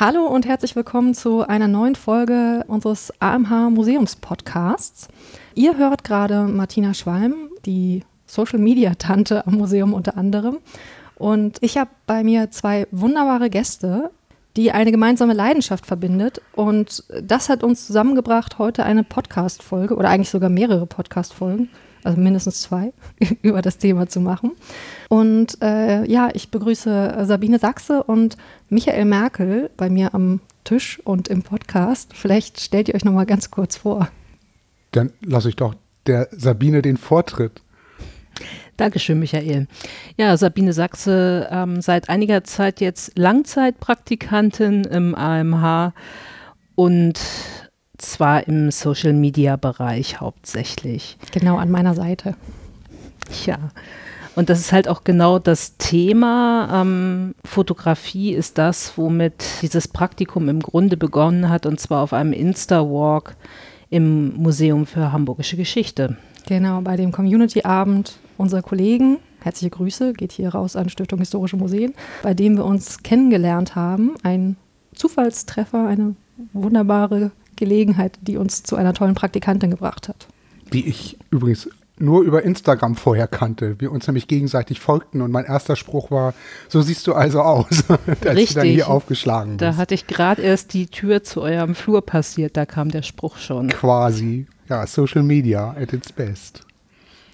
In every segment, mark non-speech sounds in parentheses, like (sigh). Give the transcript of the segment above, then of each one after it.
Hallo und herzlich willkommen zu einer neuen Folge unseres AMH Museums Podcasts. Ihr hört gerade Martina Schwalm, die Social Media Tante am Museum unter anderem. Und ich habe bei mir zwei wunderbare Gäste, die eine gemeinsame Leidenschaft verbindet. Und das hat uns zusammengebracht, heute eine Podcast-Folge oder eigentlich sogar mehrere Podcast-Folgen, also mindestens zwei, (laughs) über das Thema zu machen. Und äh, ja, ich begrüße Sabine Sachse und Michael Merkel bei mir am Tisch und im Podcast. Vielleicht stellt ihr euch noch mal ganz kurz vor. Dann lasse ich doch der Sabine den Vortritt. Dankeschön, Michael. Ja, Sabine Sachse, ähm, seit einiger Zeit jetzt Langzeitpraktikantin im AMH und zwar im Social-Media-Bereich hauptsächlich. Genau an meiner Seite. Ja. Und das ist halt auch genau das Thema. Ähm, Fotografie ist das, womit dieses Praktikum im Grunde begonnen hat, und zwar auf einem Insta-Walk im Museum für Hamburgische Geschichte. Genau, bei dem Community-Abend unserer Kollegen, herzliche Grüße, geht hier raus an Stiftung Historische Museen, bei dem wir uns kennengelernt haben. Ein Zufallstreffer, eine wunderbare Gelegenheit, die uns zu einer tollen Praktikantin gebracht hat. Die ich übrigens nur über Instagram vorher kannte. Wir uns nämlich gegenseitig folgten und mein erster Spruch war, so siehst du also aus, (laughs) als Richtig. du dann hier aufgeschlagen bist. Da hatte ich gerade erst die Tür zu eurem Flur passiert, da kam der Spruch schon. Quasi. Ja, Social Media at its best.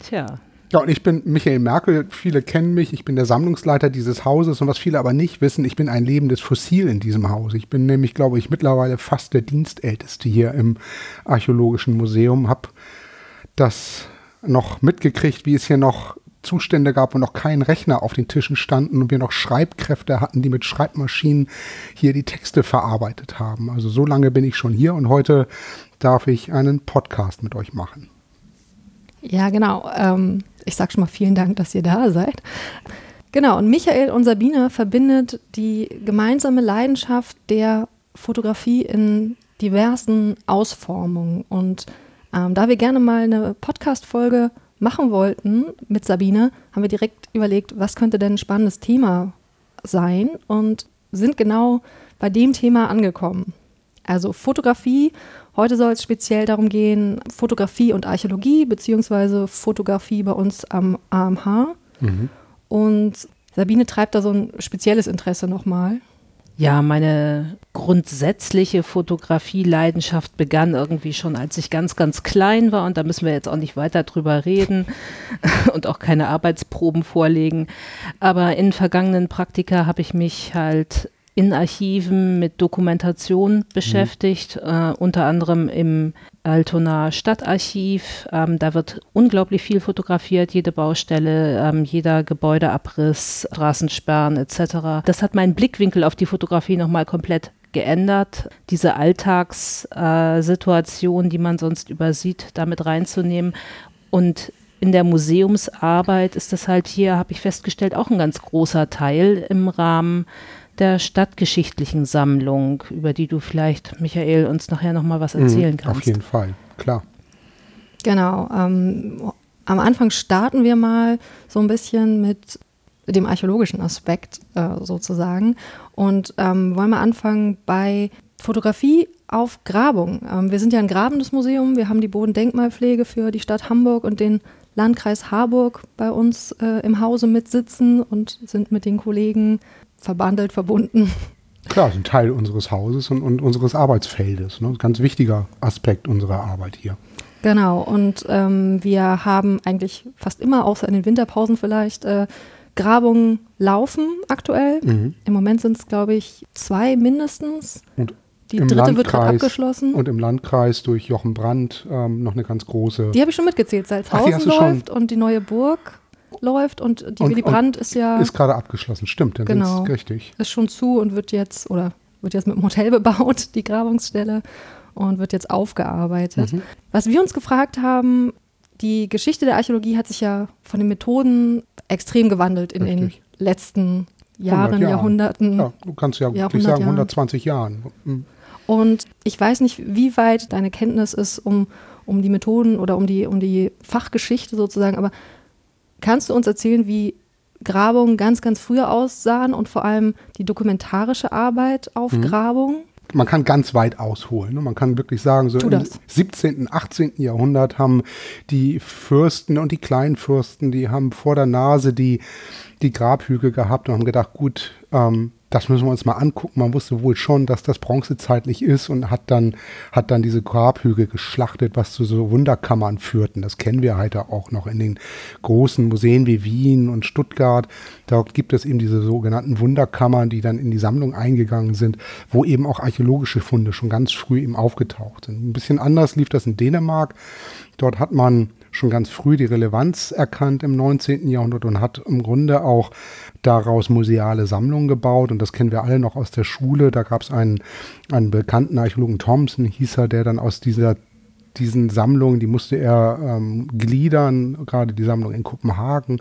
Tja. Ja, und ich bin Michael Merkel. Viele kennen mich. Ich bin der Sammlungsleiter dieses Hauses. Und was viele aber nicht wissen, ich bin ein lebendes Fossil in diesem Haus. Ich bin nämlich, glaube ich, mittlerweile fast der Dienstälteste hier im Archäologischen Museum. Hab das noch mitgekriegt, wie es hier noch Zustände gab, wo noch kein Rechner auf den Tischen standen und wir noch Schreibkräfte hatten, die mit Schreibmaschinen hier die Texte verarbeitet haben. Also so lange bin ich schon hier und heute darf ich einen Podcast mit euch machen. Ja, genau. Ähm, ich sage schon mal vielen Dank, dass ihr da seid. Genau, und Michael und Sabine verbindet die gemeinsame Leidenschaft der Fotografie in diversen Ausformungen. Und ähm, da wir gerne mal eine Podcast-Folge machen wollten mit Sabine, haben wir direkt überlegt, was könnte denn ein spannendes Thema sein und sind genau bei dem Thema angekommen. Also Fotografie. Heute soll es speziell darum gehen, Fotografie und Archäologie, beziehungsweise Fotografie bei uns am AMH. Mhm. Und Sabine treibt da so ein spezielles Interesse nochmal. Ja, meine grundsätzliche Fotografie-Leidenschaft begann irgendwie schon, als ich ganz, ganz klein war. Und da müssen wir jetzt auch nicht weiter drüber reden (laughs) und auch keine Arbeitsproben vorlegen. Aber in vergangenen Praktika habe ich mich halt in Archiven mit Dokumentation beschäftigt, mhm. äh, unter anderem im Altonaer Stadtarchiv. Ähm, da wird unglaublich viel fotografiert, jede Baustelle, ähm, jeder Gebäudeabriss, Straßensperren etc. Das hat meinen Blickwinkel auf die Fotografie nochmal komplett geändert, diese Alltagssituation, äh, die man sonst übersieht, damit reinzunehmen. Und in der Museumsarbeit ist das halt hier, habe ich festgestellt, auch ein ganz großer Teil im Rahmen der stadtgeschichtlichen Sammlung, über die du vielleicht, Michael, uns nachher nochmal was erzählen mhm, kannst. Auf jeden Fall, klar. Genau. Ähm, am Anfang starten wir mal so ein bisschen mit dem archäologischen Aspekt äh, sozusagen und ähm, wollen wir anfangen bei Fotografie auf Grabung. Ähm, wir sind ja ein grabendes Museum, wir haben die Bodendenkmalpflege für die Stadt Hamburg und den Landkreis Harburg bei uns äh, im Hause mitsitzen und sind mit den Kollegen verbandelt, verbunden. Klar, sind Teil unseres Hauses und, und unseres Arbeitsfeldes. Ne? Ganz wichtiger Aspekt unserer Arbeit hier. Genau, und ähm, wir haben eigentlich fast immer, außer in den Winterpausen vielleicht, äh, Grabungen laufen aktuell. Mhm. Im Moment sind es, glaube ich, zwei mindestens. Und die dritte Landkreis, wird gerade abgeschlossen. Und im Landkreis durch Jochen Brandt ähm, noch eine ganz große. Die habe ich schon mitgezählt. Salzhausen läuft und die neue Burg läuft und die und, Willy Brandt ist ja. Ist gerade abgeschlossen, stimmt, dann genau, richtig. Ist schon zu und wird jetzt, oder wird jetzt mit dem Hotel (laughs) bebaut, die Grabungsstelle, und wird jetzt aufgearbeitet. Mhm. Was wir uns gefragt haben, die Geschichte der Archäologie hat sich ja von den Methoden extrem gewandelt in richtig. den letzten Jahren, Jahren, Jahrhunderten. Ja, du kannst ja wirklich sagen 120 Jahren. Mhm. Und ich weiß nicht, wie weit deine Kenntnis ist um, um die Methoden oder um die, um die Fachgeschichte sozusagen, aber Kannst du uns erzählen, wie Grabungen ganz, ganz früher aussahen und vor allem die dokumentarische Arbeit auf mhm. Grabungen? man kann ganz weit ausholen. Ne? Man kann wirklich sagen, so im 17., 18. Jahrhundert haben die Fürsten und die Kleinfürsten, die haben vor der Nase die, die Grabhügel gehabt und haben gedacht, gut, ähm, das müssen wir uns mal angucken. Man wusste wohl schon, dass das bronzezeitlich ist und hat dann, hat dann diese Grabhügel geschlachtet, was zu so Wunderkammern führten. Das kennen wir heute auch noch in den großen Museen wie Wien und Stuttgart. Dort gibt es eben diese sogenannten Wunderkammern, die dann in die Sammlung eingegangen sind, wo eben auch archäologische Funde schon ganz früh eben aufgetaucht sind. Ein bisschen anders lief das in Dänemark. Dort hat man schon ganz früh die Relevanz erkannt im 19. Jahrhundert und hat im Grunde auch daraus museale Sammlungen gebaut. Und das kennen wir alle noch aus der Schule. Da gab es einen, einen bekannten Archäologen, Thompson hieß er, der dann aus dieser diesen Sammlungen, die musste er ähm, gliedern, gerade die Sammlung in Kopenhagen,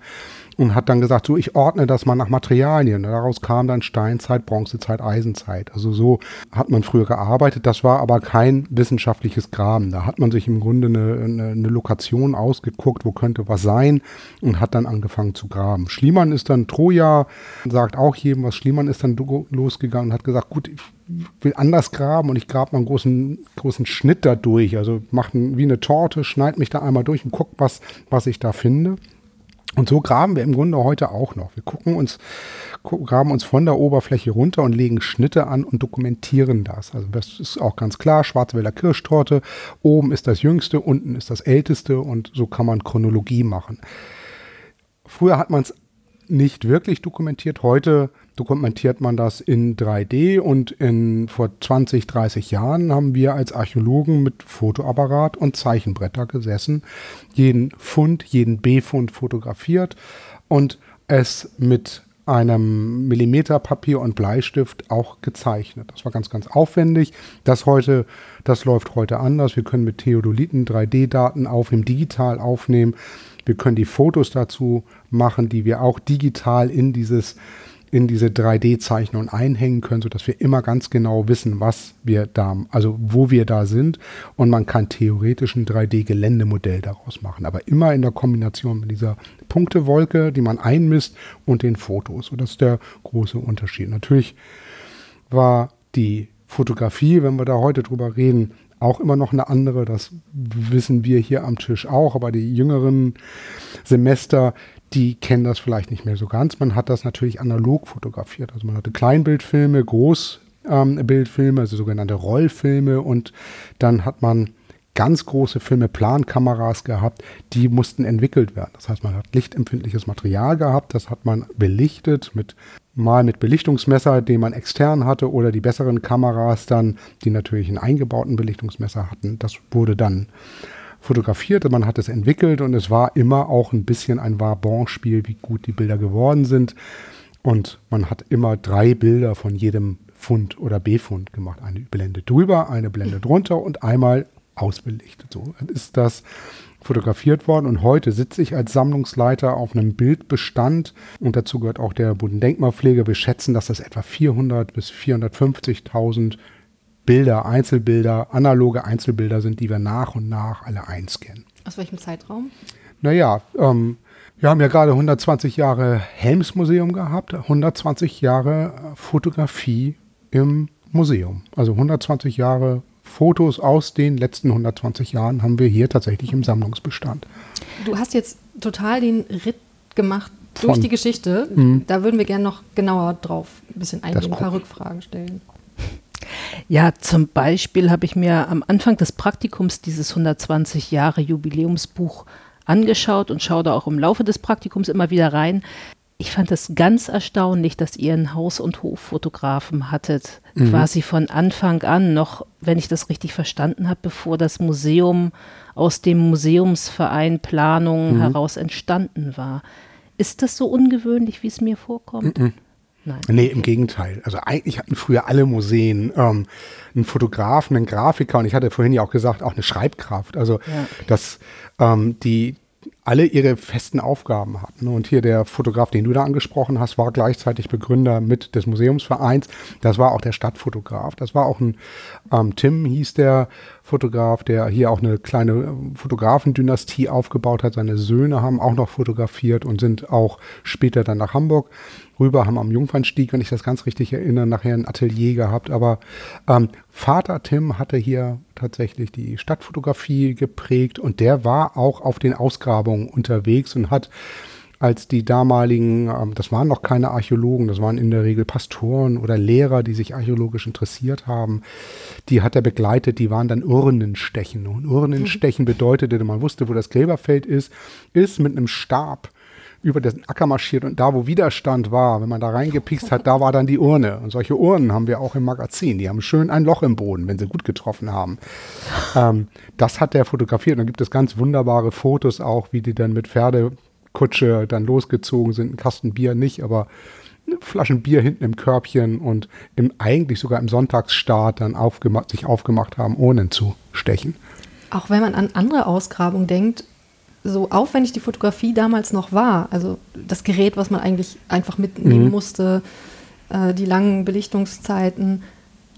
und hat dann gesagt, so, ich ordne das mal nach Materialien. Daraus kam dann Steinzeit, Bronzezeit, Eisenzeit. Also so hat man früher gearbeitet. Das war aber kein wissenschaftliches Graben. Da hat man sich im Grunde eine, eine, eine Lokation ausgeguckt, wo könnte was sein und hat dann angefangen zu graben. Schliemann ist dann Troja, sagt auch jedem was. Schliemann ist dann losgegangen und hat gesagt, gut, ich will anders graben und ich grabe mal einen großen, großen Schnitt da durch. Also mache wie eine Torte, schneide mich da einmal durch und gucke, was, was ich da finde. Und so graben wir im Grunde heute auch noch. Wir gucken uns, graben uns von der Oberfläche runter und legen Schnitte an und dokumentieren das. Also das ist auch ganz klar. Schwarzwälder Kirschtorte. Oben ist das jüngste, unten ist das älteste und so kann man Chronologie machen. Früher hat man es nicht wirklich dokumentiert. Heute dokumentiert man das in 3D und in, vor 20, 30 Jahren haben wir als Archäologen mit Fotoapparat und Zeichenbretter gesessen, jeden Fund, jeden B-Fund fotografiert und es mit einem Millimeterpapier und Bleistift auch gezeichnet. Das war ganz, ganz aufwendig. Das heute, das läuft heute anders. Wir können mit Theodoliten 3D-Daten aufnehmen, digital aufnehmen. Wir können die Fotos dazu machen, die wir auch digital in dieses in diese 3D-Zeichnung einhängen können, sodass wir immer ganz genau wissen, was wir da, also wo wir da sind. Und man kann theoretisch ein 3D-Geländemodell daraus machen, aber immer in der Kombination mit dieser Punktewolke, die man einmisst und den Fotos. Und das ist der große Unterschied. Natürlich war die Fotografie, wenn wir da heute drüber reden, auch immer noch eine andere. Das wissen wir hier am Tisch auch. Aber die jüngeren Semester, die kennen das vielleicht nicht mehr so ganz. Man hat das natürlich analog fotografiert. Also man hatte Kleinbildfilme, Großbildfilme, ähm, also sogenannte Rollfilme und dann hat man ganz große Filme, Plankameras gehabt, die mussten entwickelt werden. Das heißt, man hat lichtempfindliches Material gehabt, das hat man belichtet mit mal mit Belichtungsmesser, den man extern hatte, oder die besseren Kameras dann, die natürlich einen eingebauten Belichtungsmesser hatten. Das wurde dann fotografiert, man hat es entwickelt und es war immer auch ein bisschen ein Varbon-Spiel, wie gut die Bilder geworden sind. Und man hat immer drei Bilder von jedem Fund oder B-Fund gemacht. Eine Blende drüber, eine Blende drunter und einmal ausbelichtet. So ist das fotografiert worden und heute sitze ich als Sammlungsleiter auf einem Bildbestand und dazu gehört auch der Bodendenkmalpflege. Wir schätzen, dass das etwa 400 bis 450.000 Bilder, Einzelbilder, analoge Einzelbilder sind, die wir nach und nach alle einscannen. Aus welchem Zeitraum? Naja, ähm, wir haben ja gerade 120 Jahre Helmsmuseum gehabt, 120 Jahre Fotografie im Museum. Also 120 Jahre Fotos aus den letzten 120 Jahren haben wir hier tatsächlich im Sammlungsbestand. Du hast jetzt total den Ritt gemacht durch Von, die Geschichte. Mh. Da würden wir gerne noch genauer drauf ein bisschen eingehen, ein paar Rückfragen stellen. Ja, zum Beispiel habe ich mir am Anfang des Praktikums dieses 120 Jahre Jubiläumsbuch angeschaut und schaue da auch im Laufe des Praktikums immer wieder rein. Ich fand es ganz erstaunlich, dass ihr einen Haus- und Hoffotografen hattet, mhm. quasi von Anfang an, noch, wenn ich das richtig verstanden habe, bevor das Museum aus dem Museumsverein Planung mhm. heraus entstanden war. Ist das so ungewöhnlich, wie es mir vorkommt? Mhm. Nein. Nee, im Gegenteil. Also eigentlich hatten früher alle Museen ähm, einen Fotografen, einen Grafiker und ich hatte vorhin ja auch gesagt, auch eine Schreibkraft. Also ja. dass ähm, die alle ihre festen Aufgaben hatten. Und hier der Fotograf, den du da angesprochen hast, war gleichzeitig Begründer mit des Museumsvereins. Das war auch der Stadtfotograf. Das war auch ein ähm, Tim, hieß der Fotograf, der hier auch eine kleine Fotografendynastie aufgebaut hat. Seine Söhne haben auch noch fotografiert und sind auch später dann nach Hamburg rüber, haben am Jungfernstieg, wenn ich das ganz richtig erinnere, nachher ein Atelier gehabt. Aber ähm, Vater Tim hatte hier tatsächlich die Stadtfotografie geprägt und der war auch auf den Ausgrabungen unterwegs und hat als die damaligen, ähm, das waren noch keine Archäologen, das waren in der Regel Pastoren oder Lehrer, die sich archäologisch interessiert haben, die hat er begleitet, die waren dann Urnenstechen. Und Urnenstechen bedeutete, man wusste, wo das Gräberfeld ist, ist mit einem Stab über den Acker marschiert und da, wo Widerstand war, wenn man da reingepikst hat, da war dann die Urne. Und solche Urnen haben wir auch im Magazin. Die haben schön ein Loch im Boden, wenn sie gut getroffen haben. Ähm, das hat der fotografiert. Und dann gibt es ganz wunderbare Fotos auch, wie die dann mit Pferdekutsche dann losgezogen sind. Ein Kasten Bier nicht, aber Flaschen Bier hinten im Körbchen und im, eigentlich sogar im Sonntagsstart dann aufgemacht, sich aufgemacht haben, Urnen zu stechen. Auch wenn man an andere Ausgrabungen denkt, so aufwendig die Fotografie damals noch war, also das Gerät, was man eigentlich einfach mitnehmen mhm. musste, äh, die langen Belichtungszeiten,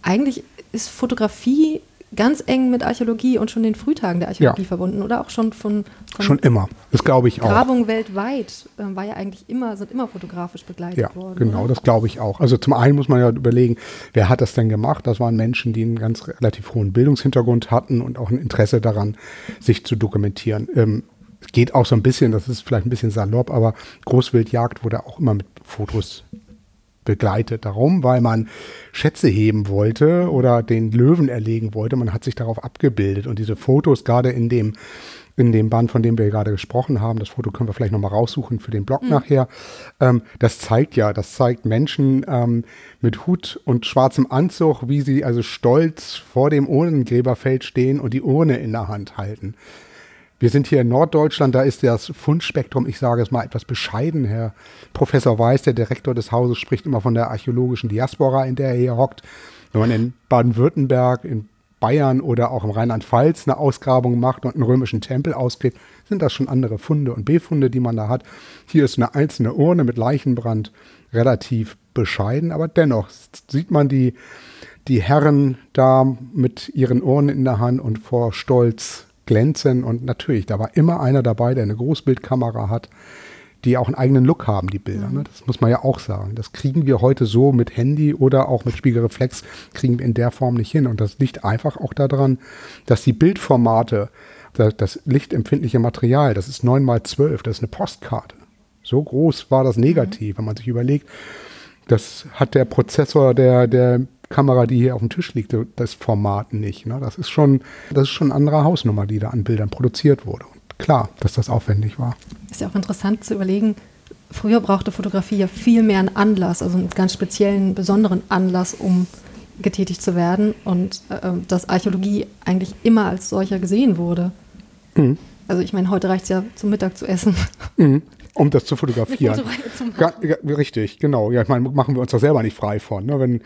eigentlich ist Fotografie ganz eng mit Archäologie und schon den Frühtagen der Archäologie ja. verbunden oder auch schon von, von schon immer. Das glaube ich auch. Grabung weltweit äh, war ja eigentlich immer sind immer fotografisch begleitet ja, worden. Genau, oder? das glaube ich auch. Also zum einen muss man ja überlegen, wer hat das denn gemacht? Das waren Menschen, die einen ganz relativ hohen Bildungshintergrund hatten und auch ein Interesse daran, sich zu dokumentieren. Ähm, geht auch so ein bisschen, das ist vielleicht ein bisschen salopp, aber Großwildjagd wurde auch immer mit Fotos begleitet. Darum, weil man Schätze heben wollte oder den Löwen erlegen wollte. Man hat sich darauf abgebildet und diese Fotos gerade in dem in dem Band, von dem wir gerade gesprochen haben, das Foto können wir vielleicht nochmal raussuchen für den Blog mhm. nachher, ähm, das zeigt ja, das zeigt Menschen ähm, mit Hut und schwarzem Anzug, wie sie also stolz vor dem Urnengräberfeld stehen und die Urne in der Hand halten. Wir sind hier in Norddeutschland, da ist das Fundspektrum, ich sage es mal etwas bescheiden. Herr Professor Weiß, der Direktor des Hauses, spricht immer von der archäologischen Diaspora, in der er hier hockt. Wenn man in Baden-Württemberg, in Bayern oder auch im Rheinland-Pfalz eine Ausgrabung macht und einen römischen Tempel ausgräbt, sind das schon andere Funde und Befunde, die man da hat. Hier ist eine einzelne Urne mit Leichenbrand relativ bescheiden, aber dennoch sieht man die, die Herren da mit ihren Urnen in der Hand und vor Stolz glänzen. Und natürlich, da war immer einer dabei, der eine Großbildkamera hat, die auch einen eigenen Look haben, die Bilder. Ne? Das muss man ja auch sagen. Das kriegen wir heute so mit Handy oder auch mit Spiegelreflex, kriegen wir in der Form nicht hin. Und das liegt einfach auch daran, dass die Bildformate, das, lichtempfindliche Material, das ist 9 mal 12, das ist eine Postkarte. So groß war das negativ, mhm. wenn man sich überlegt, das hat der Prozessor der, der Kamera, die hier auf dem Tisch liegt, das Format nicht. Ne? Das ist schon, das ist schon eine andere Hausnummer, die da an Bildern produziert wurde. Und klar, dass das aufwendig war. Ist ja auch interessant zu überlegen, früher brauchte Fotografie ja viel mehr einen Anlass, also einen ganz speziellen, besonderen Anlass, um getätigt zu werden und äh, dass Archäologie eigentlich immer als solcher gesehen wurde. Mhm. Also ich meine, heute reicht es ja zum Mittag zu essen. Mhm. Um das zu fotografieren. Ja, richtig, genau. Ja, ich meine, machen wir uns da selber nicht frei von. Ne? Wenn,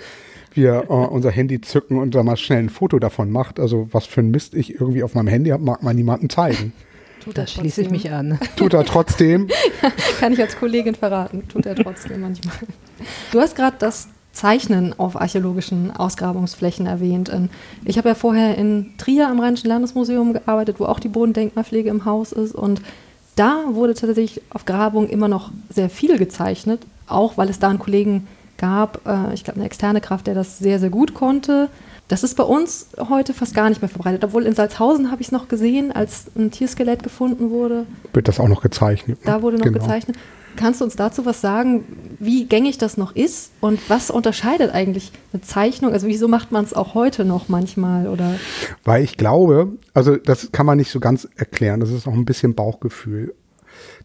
wir äh, unser Handy zücken und da mal schnell ein Foto davon macht. Also was für ein Mist ich irgendwie auf meinem Handy habe, mag man niemandem zeigen. Tut da schließe ich mich an. Tut er trotzdem. (laughs) Kann ich als Kollegin verraten. Tut er trotzdem manchmal. Du hast gerade das Zeichnen auf archäologischen Ausgrabungsflächen erwähnt. Ich habe ja vorher in Trier am Rheinischen Landesmuseum gearbeitet, wo auch die Bodendenkmalpflege im Haus ist. Und da wurde tatsächlich auf Grabungen immer noch sehr viel gezeichnet, auch weil es da einen Kollegen gab, äh, ich glaube, eine externe Kraft, der das sehr, sehr gut konnte. Das ist bei uns heute fast gar nicht mehr verbreitet. Obwohl in Salzhausen habe ich es noch gesehen, als ein Tierskelett gefunden wurde. Wird das auch noch gezeichnet? Da wurde noch genau. gezeichnet. Kannst du uns dazu was sagen, wie gängig das noch ist und was unterscheidet eigentlich eine Zeichnung? Also wieso macht man es auch heute noch manchmal oder? Weil ich glaube, also das kann man nicht so ganz erklären. Das ist auch ein bisschen Bauchgefühl.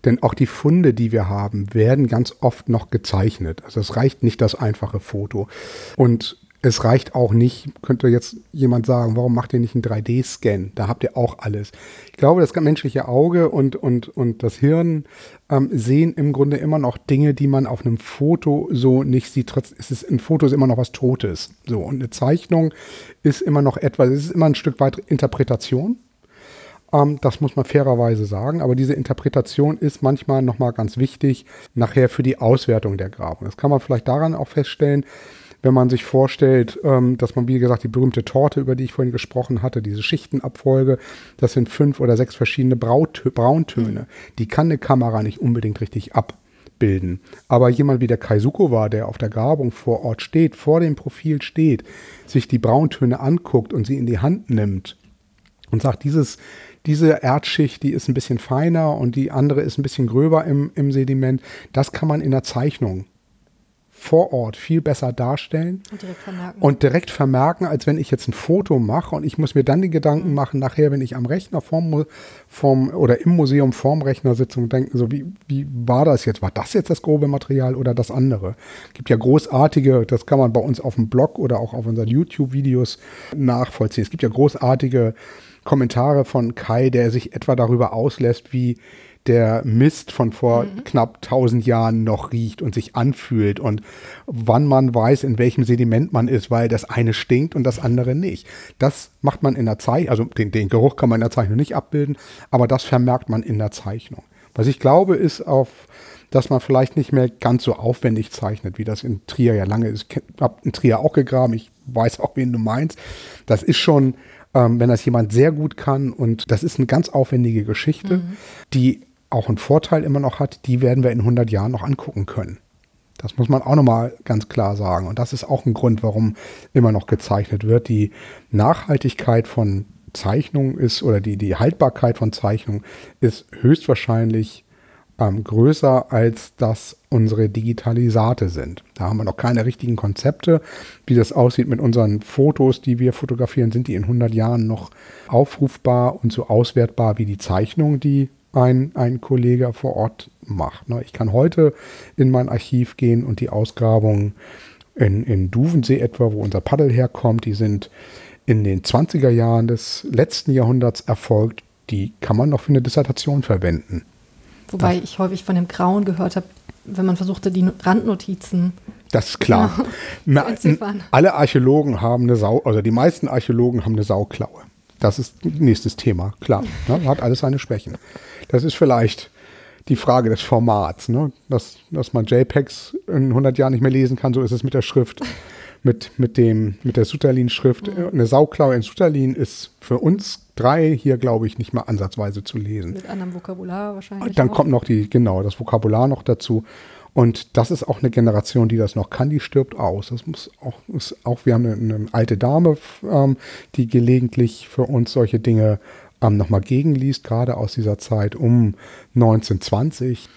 Denn auch die Funde, die wir haben, werden ganz oft noch gezeichnet. Also es reicht nicht das einfache Foto. Und es reicht auch nicht, könnte jetzt jemand sagen, warum macht ihr nicht einen 3D-Scan? Da habt ihr auch alles. Ich glaube, das menschliche Auge und, und, und das Hirn ähm, sehen im Grunde immer noch Dinge, die man auf einem Foto so nicht sieht. Trotz, es ist, ein Foto ist immer noch was Totes. So, und eine Zeichnung ist immer noch etwas, es ist immer ein Stück weit Interpretation. Ähm, das muss man fairerweise sagen. Aber diese Interpretation ist manchmal nochmal ganz wichtig nachher für die Auswertung der Grabung. Das kann man vielleicht daran auch feststellen, wenn man sich vorstellt, ähm, dass man, wie gesagt, die berühmte Torte, über die ich vorhin gesprochen hatte, diese Schichtenabfolge, das sind fünf oder sechs verschiedene Brautö Brauntöne. Die kann eine Kamera nicht unbedingt richtig abbilden. Aber jemand wie der Kaisuko war, der auf der Grabung vor Ort steht, vor dem Profil steht, sich die Brauntöne anguckt und sie in die Hand nimmt und sagt, dieses, diese Erdschicht, die ist ein bisschen feiner und die andere ist ein bisschen gröber im, im Sediment, das kann man in der Zeichnung vor Ort viel besser darstellen und direkt vermerken, und direkt vermerken als wenn ich jetzt ein Foto mache und ich muss mir dann die Gedanken mhm. machen, nachher, wenn ich am Rechner vorm, vorm oder im Museum vorm Rechner sitze und denke, so wie, wie war das jetzt? War das jetzt das grobe Material oder das andere? Es gibt ja großartige, das kann man bei uns auf dem Blog oder auch auf unseren YouTube-Videos nachvollziehen. Es gibt ja großartige Kommentare von Kai, der sich etwa darüber auslässt, wie der Mist von vor mhm. knapp 1000 Jahren noch riecht und sich anfühlt und wann man weiß, in welchem Sediment man ist, weil das eine stinkt und das andere nicht. Das macht man in der Zeichnung, also den, den Geruch kann man in der Zeichnung nicht abbilden, aber das vermerkt man in der Zeichnung. Was ich glaube, ist auf dass man vielleicht nicht mehr ganz so aufwendig zeichnet, wie das in Trier ja lange ist. Ich habe in Trier auch gegraben, ich weiß auch, wen du meinst. Das ist schon, ähm, wenn das jemand sehr gut kann und das ist eine ganz aufwendige Geschichte, mhm. die auch einen Vorteil immer noch hat, die werden wir in 100 Jahren noch angucken können. Das muss man auch nochmal ganz klar sagen. Und das ist auch ein Grund, warum immer noch gezeichnet wird. Die Nachhaltigkeit von Zeichnung ist oder die, die Haltbarkeit von Zeichnung ist höchstwahrscheinlich ähm, größer, als dass unsere Digitalisate sind. Da haben wir noch keine richtigen Konzepte. Wie das aussieht mit unseren Fotos, die wir fotografieren, sind die in 100 Jahren noch aufrufbar und so auswertbar wie die Zeichnungen, die ein, ein Kollege vor Ort macht. Ne? Ich kann heute in mein Archiv gehen und die Ausgrabungen in, in Duvensee etwa, wo unser Paddel herkommt, die sind in den 20er Jahren des letzten Jahrhunderts erfolgt. Die kann man noch für eine Dissertation verwenden. Wobei das, ich häufig von dem Grauen gehört habe, wenn man versuchte, die Randnotizen das ist klar. (laughs) Ja, alle Archäologen haben eine Sau, also die meisten Archäologen haben eine Sauklaue. Das ist nächstes Thema, klar. Ne? Hat alles seine Schwächen. Das ist vielleicht die Frage des Formats, ne? dass, dass man JPEGs in 100 Jahren nicht mehr lesen kann, so ist es mit der Schrift, mit, mit, dem, mit der Sutalin-Schrift. Mhm. Eine Sauklaue in Sutalin ist für uns drei hier, glaube ich, nicht mal ansatzweise zu lesen. Mit anderem Vokabular wahrscheinlich. Dann auch. kommt noch die, genau, das Vokabular noch dazu. Und das ist auch eine Generation, die das noch kann, die stirbt aus. Das muss auch, ist auch wir haben eine, eine alte Dame, ähm, die gelegentlich für uns solche Dinge ähm, nochmal gegenliest, gerade aus dieser Zeit um 1920,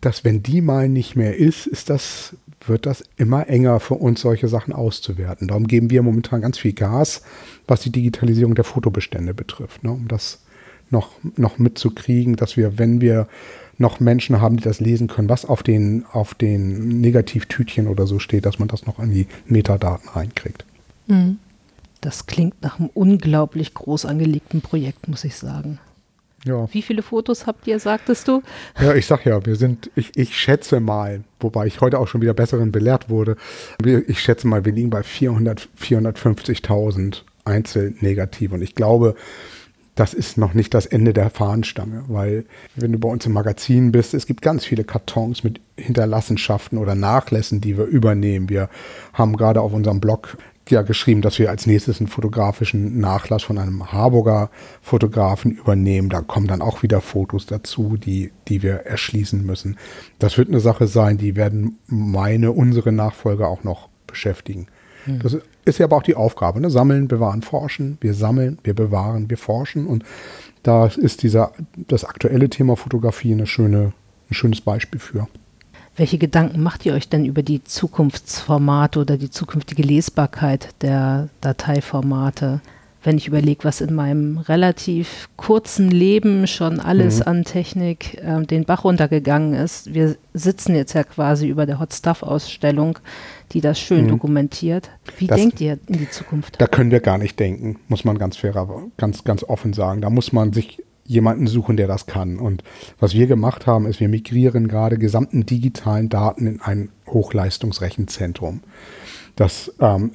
dass wenn die mal nicht mehr ist, ist das, wird das immer enger für uns, solche Sachen auszuwerten. Darum geben wir momentan ganz viel Gas, was die Digitalisierung der Fotobestände betrifft, ne, um das noch, noch mitzukriegen, dass wir, wenn wir noch Menschen haben, die das lesen können, was auf den, auf den Negativtütchen oder so steht, dass man das noch an die Metadaten reinkriegt. Mhm. Das klingt nach einem unglaublich groß angelegten Projekt, muss ich sagen. Ja. Wie viele Fotos habt ihr, sagtest du? Ja, ich sag ja, wir sind, ich, ich schätze mal, wobei ich heute auch schon wieder besseren belehrt wurde, ich schätze mal, wir liegen bei 400, 450.000 Einzelnegative. Und ich glaube, das ist noch nicht das Ende der Fahnenstange, weil wenn du bei uns im Magazin bist, es gibt ganz viele Kartons mit Hinterlassenschaften oder Nachlässen, die wir übernehmen. Wir haben gerade auf unserem Blog ja geschrieben, dass wir als nächstes einen fotografischen Nachlass von einem Harburger Fotografen übernehmen. Da kommen dann auch wieder Fotos dazu, die, die wir erschließen müssen. Das wird eine Sache sein, die werden meine, unsere Nachfolger auch noch beschäftigen. Hm. Das ist ja aber auch die Aufgabe. Ne? Sammeln, bewahren, forschen. Wir sammeln, wir bewahren, wir forschen. Und da ist dieser, das aktuelle Thema Fotografie eine schöne, ein schönes Beispiel für. Welche Gedanken macht ihr euch denn über die Zukunftsformate oder die zukünftige Lesbarkeit der Dateiformate? wenn ich überlege, was in meinem relativ kurzen Leben schon alles mhm. an Technik äh, den Bach runtergegangen ist. Wir sitzen jetzt ja quasi über der Hot Stuff Ausstellung, die das schön mhm. dokumentiert. Wie das, denkt ihr in die Zukunft? Da können wir gar nicht denken, muss man ganz fair, ganz, ganz offen sagen. Da muss man sich jemanden suchen, der das kann. Und was wir gemacht haben, ist, wir migrieren gerade gesamten digitalen Daten in ein Hochleistungsrechenzentrum. Das ähm,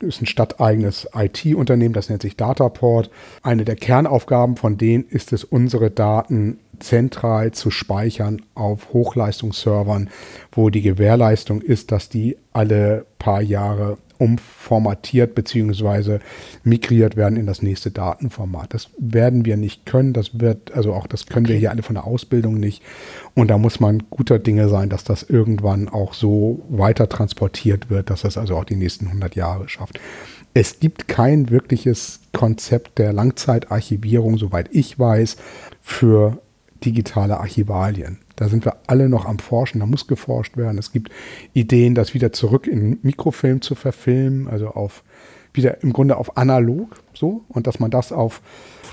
ist ein stadteigenes IT-Unternehmen, das nennt sich Dataport. Eine der Kernaufgaben von denen ist es, unsere Daten zentral zu speichern auf Hochleistungsservern, wo die Gewährleistung ist, dass die alle paar Jahre umformatiert bzw. migriert werden in das nächste Datenformat. Das werden wir nicht können. Das wird, also auch das können okay. wir hier alle von der Ausbildung nicht. Und da muss man guter Dinge sein, dass das irgendwann auch so weiter transportiert wird, dass das also auch die nächsten 100 Jahre schafft. Es gibt kein wirkliches Konzept der Langzeitarchivierung, soweit ich weiß, für digitale Archivalien. Da sind wir alle noch am Forschen, da muss geforscht werden. Es gibt Ideen, das wieder zurück in Mikrofilm zu verfilmen, also auf wieder im Grunde auf analog so und dass man das auf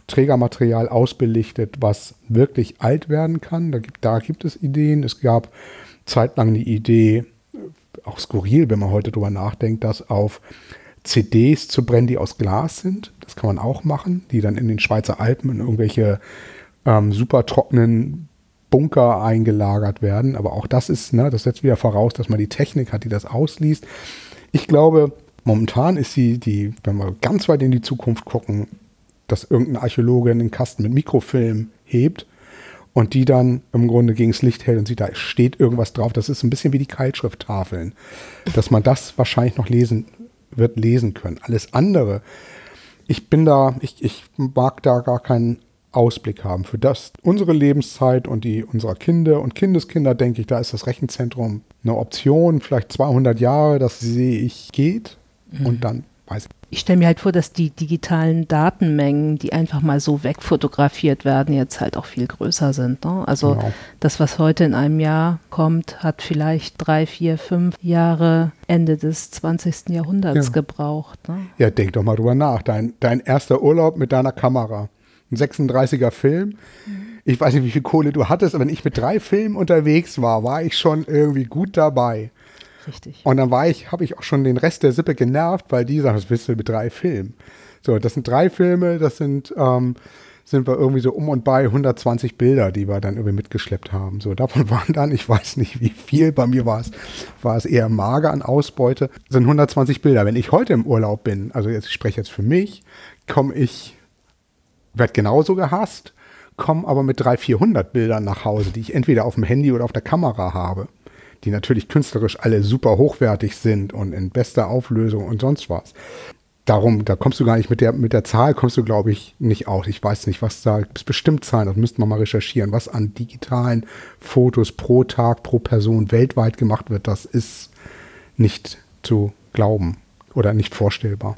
Trägermaterial ausbelichtet, was wirklich alt werden kann. Da gibt, da gibt es Ideen. Es gab zeitlang die Idee, auch skurril, wenn man heute drüber nachdenkt, das auf CDs zu brennen, die aus Glas sind. Das kann man auch machen, die dann in den Schweizer Alpen in irgendwelche ähm, super trockenen Bunker eingelagert werden. Aber auch das ist, ne, das setzt wieder voraus, dass man die Technik hat, die das ausliest. Ich glaube, momentan ist sie die, wenn wir ganz weit in die Zukunft gucken, dass irgendein Archäologe einen Kasten mit Mikrofilm hebt und die dann im Grunde gegen das Licht hält und sieht, da steht irgendwas drauf. Das ist ein bisschen wie die Keilschrifttafeln, dass man das wahrscheinlich noch lesen wird lesen können. Alles andere, ich bin da, ich, ich mag da gar keinen Ausblick haben. Für das unsere Lebenszeit und die unserer Kinder und Kindeskinder, denke ich, da ist das Rechenzentrum eine Option. Vielleicht 200 Jahre, das sehe ich geht. Mhm. Und dann weiß ich. Ich stelle mir halt vor, dass die digitalen Datenmengen, die einfach mal so wegfotografiert werden, jetzt halt auch viel größer sind. Ne? Also genau. das, was heute in einem Jahr kommt, hat vielleicht drei, vier, fünf Jahre Ende des 20. Jahrhunderts ja. gebraucht. Ne? Ja, denk doch mal drüber nach. Dein, dein erster Urlaub mit deiner Kamera ein 36er Film. Ich weiß nicht, wie viel Kohle du hattest, aber wenn ich mit drei Filmen unterwegs war, war ich schon irgendwie gut dabei. Richtig. Und dann war ich, habe ich auch schon den Rest der Sippe genervt, weil die sagen, was willst du mit drei Filmen? So, das sind drei Filme, das sind, ähm, sind wir irgendwie so um und bei 120 Bilder, die wir dann irgendwie mitgeschleppt haben. So, davon (laughs) waren dann, ich weiß nicht wie viel, bei mir war es, war es eher mager an Ausbeute, sind 120 Bilder. Wenn ich heute im Urlaub bin, also jetzt, ich spreche jetzt für mich, komme ich werde genauso gehasst, komme aber mit 300, 400 Bildern nach Hause, die ich entweder auf dem Handy oder auf der Kamera habe, die natürlich künstlerisch alle super hochwertig sind und in bester Auflösung und sonst was. Darum, da kommst du gar nicht mit der, mit der Zahl, kommst du, glaube ich, nicht aus. Ich weiß nicht, was da, es bestimmt Zahlen, das müsste man mal recherchieren, was an digitalen Fotos pro Tag, pro Person weltweit gemacht wird, das ist nicht zu glauben oder nicht vorstellbar.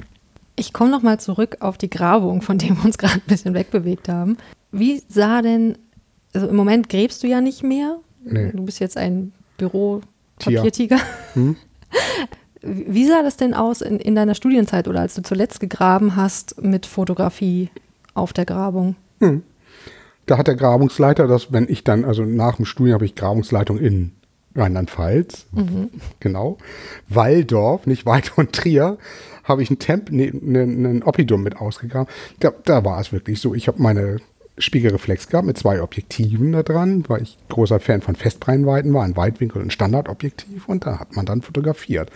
Ich komme noch mal zurück auf die Grabung, von der wir uns gerade ein bisschen wegbewegt haben. Wie sah denn, also im Moment gräbst du ja nicht mehr. Nee. Du bist jetzt ein Büro-Papiertiger. Hm? (laughs) Wie sah das denn aus in, in, deiner Studienzeit oder als du zuletzt gegraben hast mit Fotografie auf der Grabung? Hm. Da hat der Grabungsleiter das, wenn ich dann, also nach dem Studium habe ich Grabungsleitung in Rheinland-Pfalz, mhm. genau, Walldorf, nicht weit von Trier, habe ich ein Temp, ne, ne, einen Oppidum mit ausgegraben. Da, da war es wirklich so. Ich habe meine Spiegelreflex gehabt mit zwei Objektiven da dran, weil ich großer Fan von Festbrennweiten war, ein Weitwinkel und Standardobjektiv und da hat man dann fotografiert.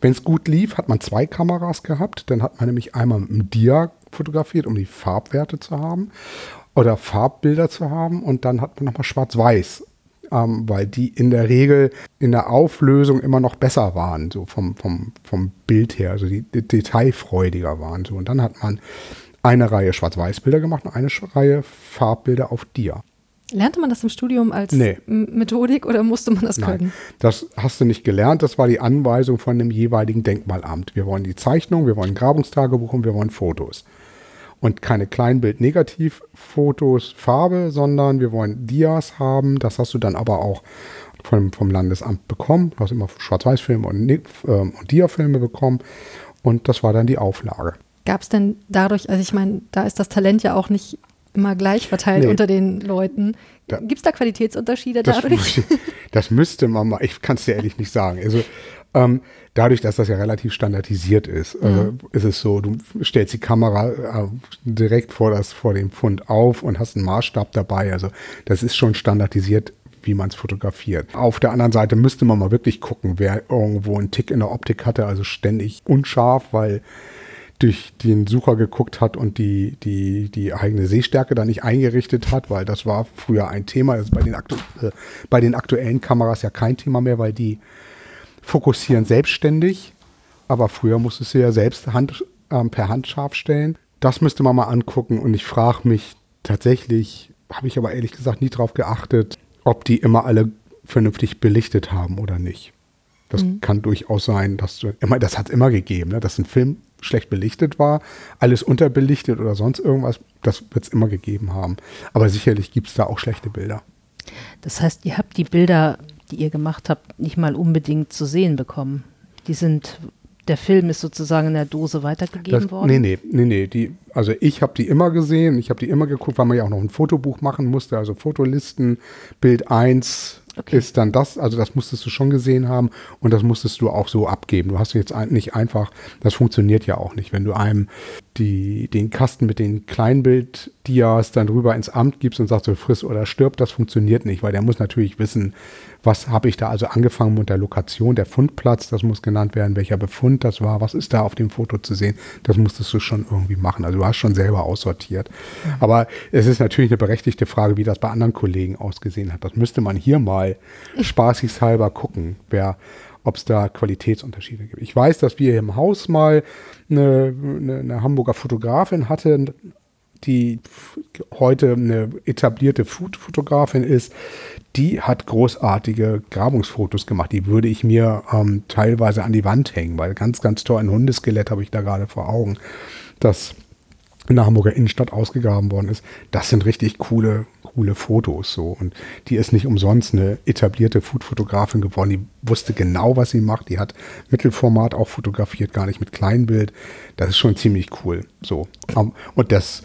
Wenn es gut lief, hat man zwei Kameras gehabt, dann hat man nämlich einmal mit einem Dia fotografiert, um die Farbwerte zu haben oder Farbbilder zu haben und dann hat man nochmal schwarz-weiß ähm, weil die in der Regel in der Auflösung immer noch besser waren, so vom, vom, vom Bild her, also die, die detailfreudiger waren. So. Und dann hat man eine Reihe Schwarz-Weiß-Bilder gemacht und eine Reihe Farbbilder auf Dia. Lernte man das im Studium als nee. Methodik oder musste man das können? Nein, das hast du nicht gelernt. Das war die Anweisung von dem jeweiligen Denkmalamt. Wir wollen die Zeichnung, wir wollen Grabungstagebuch und wir wollen Fotos und keine Kleinbild-Negativ-Fotos Farbe, sondern wir wollen Dias haben. Das hast du dann aber auch vom, vom Landesamt bekommen. Du hast immer Schwarz-Weiß-Filme und, äh, und Dia-Filme bekommen. Und das war dann die Auflage. Gab es denn dadurch, also ich meine, da ist das Talent ja auch nicht immer gleich verteilt nee. unter den Leuten. Gibt es da Qualitätsunterschiede das dadurch? Müsste, das müsste man mal, ich kann es dir ehrlich nicht sagen. Also ähm, dadurch, dass das ja relativ standardisiert ist, äh, mhm. äh, ist es so, du stellst die Kamera äh, direkt vor, das, vor dem Fund auf und hast einen Maßstab dabei. Also das ist schon standardisiert, wie man es fotografiert. Auf der anderen Seite müsste man mal wirklich gucken, wer irgendwo einen Tick in der Optik hatte, also ständig unscharf, weil durch den Sucher geguckt hat und die, die, die eigene Sehstärke da nicht eingerichtet hat, weil das war früher ein Thema. Das ist bei den, aktu äh, bei den aktuellen Kameras ja kein Thema mehr, weil die fokussieren selbstständig. Aber früher musstest du ja selbst Hand, äh, per Hand scharf stellen. Das müsste man mal angucken und ich frage mich tatsächlich, habe ich aber ehrlich gesagt nie darauf geachtet, ob die immer alle vernünftig belichtet haben oder nicht. Das mhm. kann durchaus sein, dass du, immer, das hat es immer gegeben, ne, dass ein Film schlecht belichtet war, alles unterbelichtet oder sonst irgendwas, das wird es immer gegeben haben. Aber sicherlich gibt es da auch schlechte Bilder. Das heißt, ihr habt die Bilder, die ihr gemacht habt, nicht mal unbedingt zu sehen bekommen. Die sind, der Film ist sozusagen in der Dose weitergegeben das, worden? Nee, nee, nee, nee. Die, also ich habe die immer gesehen, ich habe die immer geguckt, weil man ja auch noch ein Fotobuch machen musste, also Fotolisten, Bild 1, okay. ist dann das, also das musstest du schon gesehen haben und das musstest du auch so abgeben. Du hast jetzt nicht einfach, das funktioniert ja auch nicht, wenn du einem die, den Kasten mit den Kleinbild-Dias dann rüber ins Amt gibst und sagst, so friss oder stirb, das funktioniert nicht, weil der muss natürlich wissen, was habe ich da also angefangen mit der Lokation, der Fundplatz, das muss genannt werden, welcher Befund das war, was ist da auf dem Foto zu sehen, das musstest du schon irgendwie machen. Also du hast schon selber aussortiert. Mhm. Aber es ist natürlich eine berechtigte Frage, wie das bei anderen Kollegen ausgesehen hat. Das müsste man hier mal (laughs) spaßigshalber gucken, wer ob es da Qualitätsunterschiede gibt. Ich weiß, dass wir im Haus mal eine, eine, eine Hamburger Fotografin hatten, die heute eine etablierte Food-Fotografin ist, die hat großartige Grabungsfotos gemacht. Die würde ich mir ähm, teilweise an die Wand hängen, weil ganz, ganz toll ein Hundeskelett habe ich da gerade vor Augen, das in der Hamburger Innenstadt ausgegraben worden ist. Das sind richtig coole, coole Fotos so. Und die ist nicht umsonst eine etablierte Food-Fotografin geworden. Die wusste genau, was sie macht. Die hat Mittelformat auch fotografiert, gar nicht mit Kleinbild. Das ist schon ziemlich cool. So. Und das,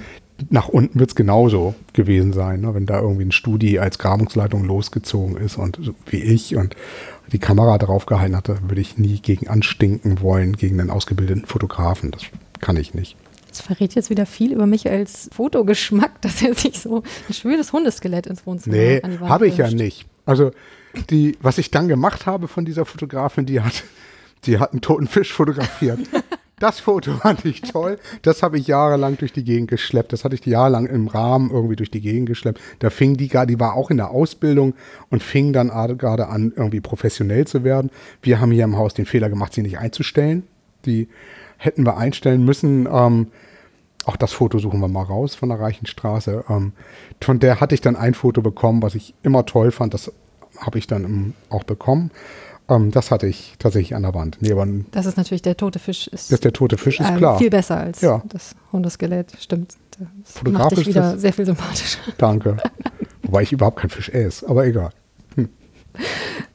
nach unten wird es genauso gewesen sein, ne? wenn da irgendwie ein Studi als Grabungsleitung losgezogen ist und so wie ich und die Kamera drauf gehalten hatte, würde ich nie gegen anstinken wollen, gegen einen ausgebildeten Fotografen. Das kann ich nicht. Das verrät jetzt wieder viel über mich als Fotogeschmack, (laughs) dass er sich so ein schönes Hundeskelett ins Wohnzimmer nee, an die Wand habe ich ja nicht. Also die, was ich dann gemacht habe von dieser Fotografin, die hat, die hat einen toten Fisch fotografiert. (laughs) Das Foto fand ich toll. Das habe ich jahrelang durch die Gegend geschleppt. Das hatte ich jahrelang im Rahmen irgendwie durch die Gegend geschleppt. Da fing die gerade, die war auch in der Ausbildung und fing dann gerade an, irgendwie professionell zu werden. Wir haben hier im Haus den Fehler gemacht, sie nicht einzustellen. Die hätten wir einstellen müssen. Ähm, auch das Foto suchen wir mal raus von der Reichenstraße. Ähm, von der hatte ich dann ein Foto bekommen, was ich immer toll fand. Das habe ich dann auch bekommen. Ähm, das hatte ich tatsächlich an der Wand. Nee, aber das ist natürlich der tote Fisch. Ist, das der tote Fisch ist äh, klar. Viel besser als ja. das Hundeskelett, stimmt. Das macht dich wieder sehr viel sympathischer. Danke. (laughs) Wobei ich überhaupt kein Fisch esse, aber egal.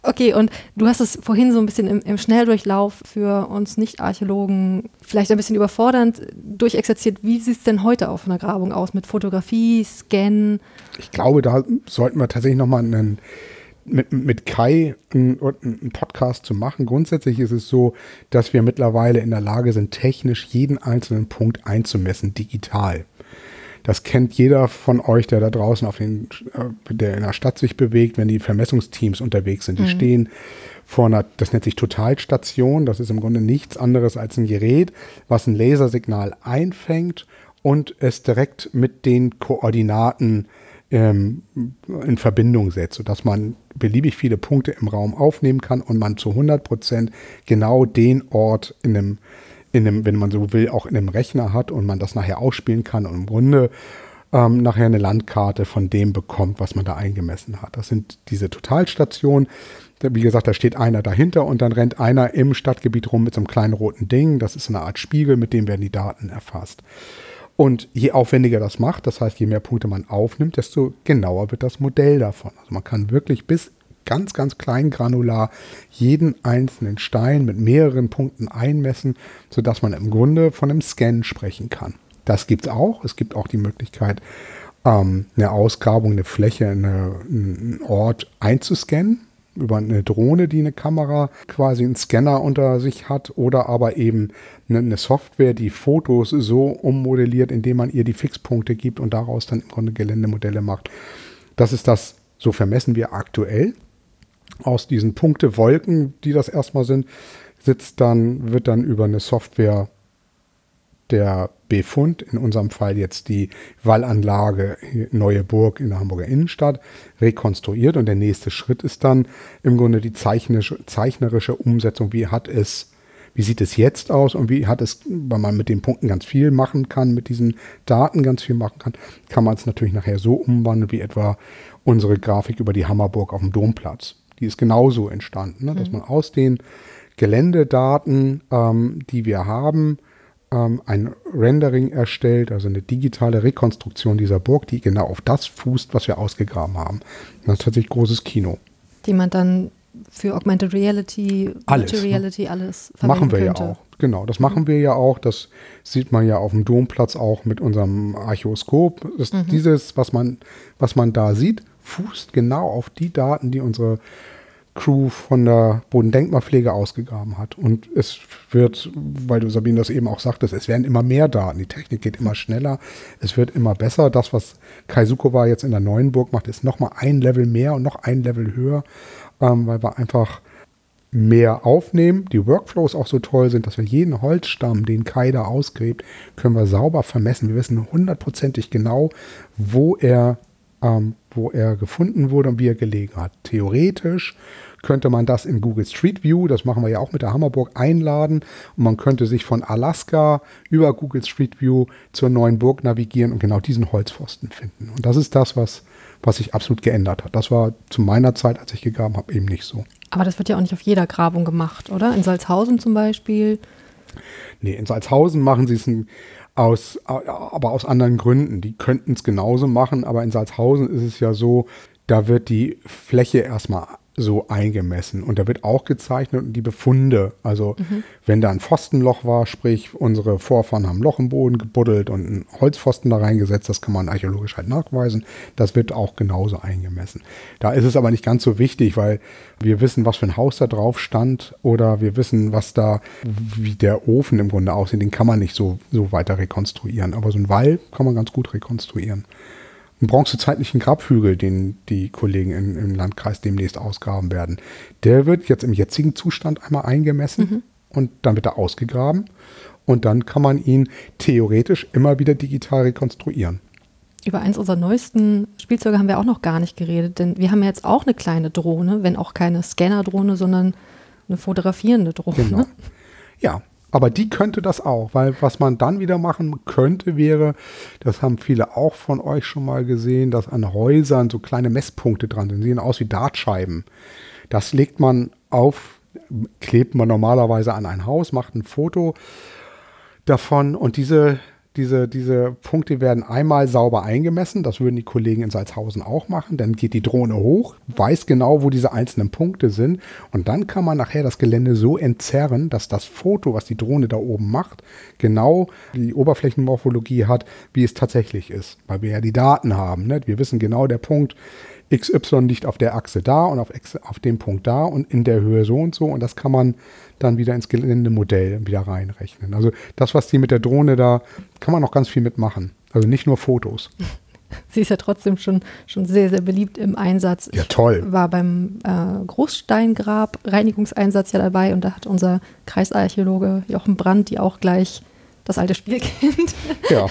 Okay, und du hast es vorhin so ein bisschen im, im Schnelldurchlauf für uns Nicht-Archäologen vielleicht ein bisschen überfordernd durchexerziert. Wie sieht es denn heute auf einer Grabung aus mit Fotografie, Scan? Ich glaube, da sollten wir tatsächlich nochmal einen mit, mit Kai einen, einen Podcast zu machen. Grundsätzlich ist es so, dass wir mittlerweile in der Lage sind, technisch jeden einzelnen Punkt einzumessen, digital. Das kennt jeder von euch, der da draußen auf den, äh, der in der Stadt sich bewegt, wenn die Vermessungsteams unterwegs sind. Die mhm. stehen vor einer, das nennt sich Totalstation. Das ist im Grunde nichts anderes als ein Gerät, was ein Lasersignal einfängt und es direkt mit den Koordinaten ähm, in Verbindung setzt, sodass man beliebig viele Punkte im Raum aufnehmen kann und man zu 100 Prozent genau den Ort in einem in einem, wenn man so will, auch in einem Rechner hat und man das nachher ausspielen kann und im Grunde ähm, nachher eine Landkarte von dem bekommt, was man da eingemessen hat. Das sind diese Totalstationen. Wie gesagt, da steht einer dahinter und dann rennt einer im Stadtgebiet rum mit so einem kleinen roten Ding. Das ist eine Art Spiegel, mit dem werden die Daten erfasst. Und je aufwendiger das macht, das heißt, je mehr Punkte man aufnimmt, desto genauer wird das Modell davon. Also man kann wirklich bis ganz, ganz klein granular jeden einzelnen Stein mit mehreren Punkten einmessen, sodass man im Grunde von einem Scan sprechen kann. Das gibt es auch. Es gibt auch die Möglichkeit, ähm, eine Ausgrabung, eine Fläche, eine, einen Ort einzuscannen über eine Drohne, die eine Kamera, quasi einen Scanner unter sich hat oder aber eben eine Software, die Fotos so ummodelliert, indem man ihr die Fixpunkte gibt und daraus dann im Grunde Geländemodelle macht. Das ist das So vermessen wir aktuell. Aus diesen Punktewolken, die das erstmal sind, sitzt dann, wird dann über eine Software der Befund, in unserem Fall jetzt die Wallanlage Neue Burg in der Hamburger Innenstadt, rekonstruiert. Und der nächste Schritt ist dann im Grunde die zeichnerische, zeichnerische Umsetzung. Wie hat es, wie sieht es jetzt aus und wie hat es, weil man mit den Punkten ganz viel machen kann, mit diesen Daten ganz viel machen kann, kann man es natürlich nachher so umwandeln, wie etwa unsere Grafik über die Hammerburg auf dem Domplatz. Die ist genauso entstanden, ne? dass mhm. man aus den Geländedaten, ähm, die wir haben, ähm, ein Rendering erstellt, also eine digitale Rekonstruktion dieser Burg, die genau auf das fußt, was wir ausgegraben haben. Das ist tatsächlich großes Kino. Die man dann für Augmented Reality, alles, Virtual ne? Reality, alles verwenden Machen wir könnte. ja auch. Genau, das machen wir ja auch. Das sieht man ja auf dem Domplatz auch mit unserem Archäoskop. Mhm. Dieses, was man, was man da sieht, fußt genau auf die Daten, die unsere Crew von der Bodendenkmalpflege ausgegraben hat. Und es wird, weil du Sabine das eben auch sagtest, es werden immer mehr Daten. Die Technik geht immer schneller. Es wird immer besser. Das, was Kai Sukowa jetzt in der neuen Burg macht, ist nochmal ein Level mehr und noch ein Level höher, ähm, weil wir einfach mehr aufnehmen. Die Workflows auch so toll sind, dass wir jeden Holzstamm, den Kai da ausgräbt, können wir sauber vermessen. Wir wissen hundertprozentig genau, wo er ähm, wo er gefunden wurde und wie er gelegen hat. Theoretisch könnte man das in Google Street View, das machen wir ja auch mit der Hammerburg, einladen und man könnte sich von Alaska über Google Street View zur neuen Burg navigieren und genau diesen Holzpfosten finden. Und das ist das, was, was sich absolut geändert hat. Das war zu meiner Zeit, als ich gegraben habe, eben nicht so. Aber das wird ja auch nicht auf jeder Grabung gemacht, oder? In Salzhausen zum Beispiel. Nee, in Salzhausen machen sie es ein, aus, aber aus anderen Gründen. Die könnten es genauso machen, aber in Salzhausen ist es ja so, da wird die Fläche erstmal so eingemessen. Und da wird auch gezeichnet und die Befunde. Also mhm. wenn da ein Pfostenloch war, sprich unsere Vorfahren haben Loch im Boden gebuddelt und einen Holzpfosten da reingesetzt, das kann man archäologisch halt nachweisen. Das wird auch genauso eingemessen. Da ist es aber nicht ganz so wichtig, weil wir wissen, was für ein Haus da drauf stand oder wir wissen, was da, wie der Ofen im Grunde aussieht. Den kann man nicht so, so weiter rekonstruieren. Aber so ein Wall kann man ganz gut rekonstruieren einen bronzezeitlichen Grabhügel, den die Kollegen in, im Landkreis demnächst ausgraben werden. Der wird jetzt im jetzigen Zustand einmal eingemessen mhm. und dann wird er ausgegraben und dann kann man ihn theoretisch immer wieder digital rekonstruieren. Über eins unserer neuesten Spielzeuge haben wir auch noch gar nicht geredet, denn wir haben ja jetzt auch eine kleine Drohne, wenn auch keine Scanner-Drohne, sondern eine fotografierende Drohne. Genau. Ja, aber die könnte das auch, weil was man dann wieder machen könnte, wäre, das haben viele auch von euch schon mal gesehen, dass an Häusern so kleine Messpunkte dran sind. Die sehen aus wie Dartscheiben. Das legt man auf, klebt man normalerweise an ein Haus, macht ein Foto davon und diese diese, diese Punkte werden einmal sauber eingemessen. Das würden die Kollegen in Salzhausen auch machen. Dann geht die Drohne hoch, weiß genau, wo diese einzelnen Punkte sind. Und dann kann man nachher das Gelände so entzerren, dass das Foto, was die Drohne da oben macht, genau die Oberflächenmorphologie hat, wie es tatsächlich ist. Weil wir ja die Daten haben. Ne? Wir wissen genau, der Punkt XY liegt auf der Achse da und auf, X, auf dem Punkt da und in der Höhe so und so. Und das kann man dann wieder ins Geländemodell wieder reinrechnen. Also das, was die mit der Drohne da, kann man noch ganz viel mitmachen. Also nicht nur Fotos. (laughs) Sie ist ja trotzdem schon, schon sehr, sehr beliebt im Einsatz. Ja, toll. Ich war beim äh, Großsteingrab Reinigungseinsatz ja dabei und da hat unser Kreisarchäologe Jochen Brandt die auch gleich das alte Spielkind (laughs) ja,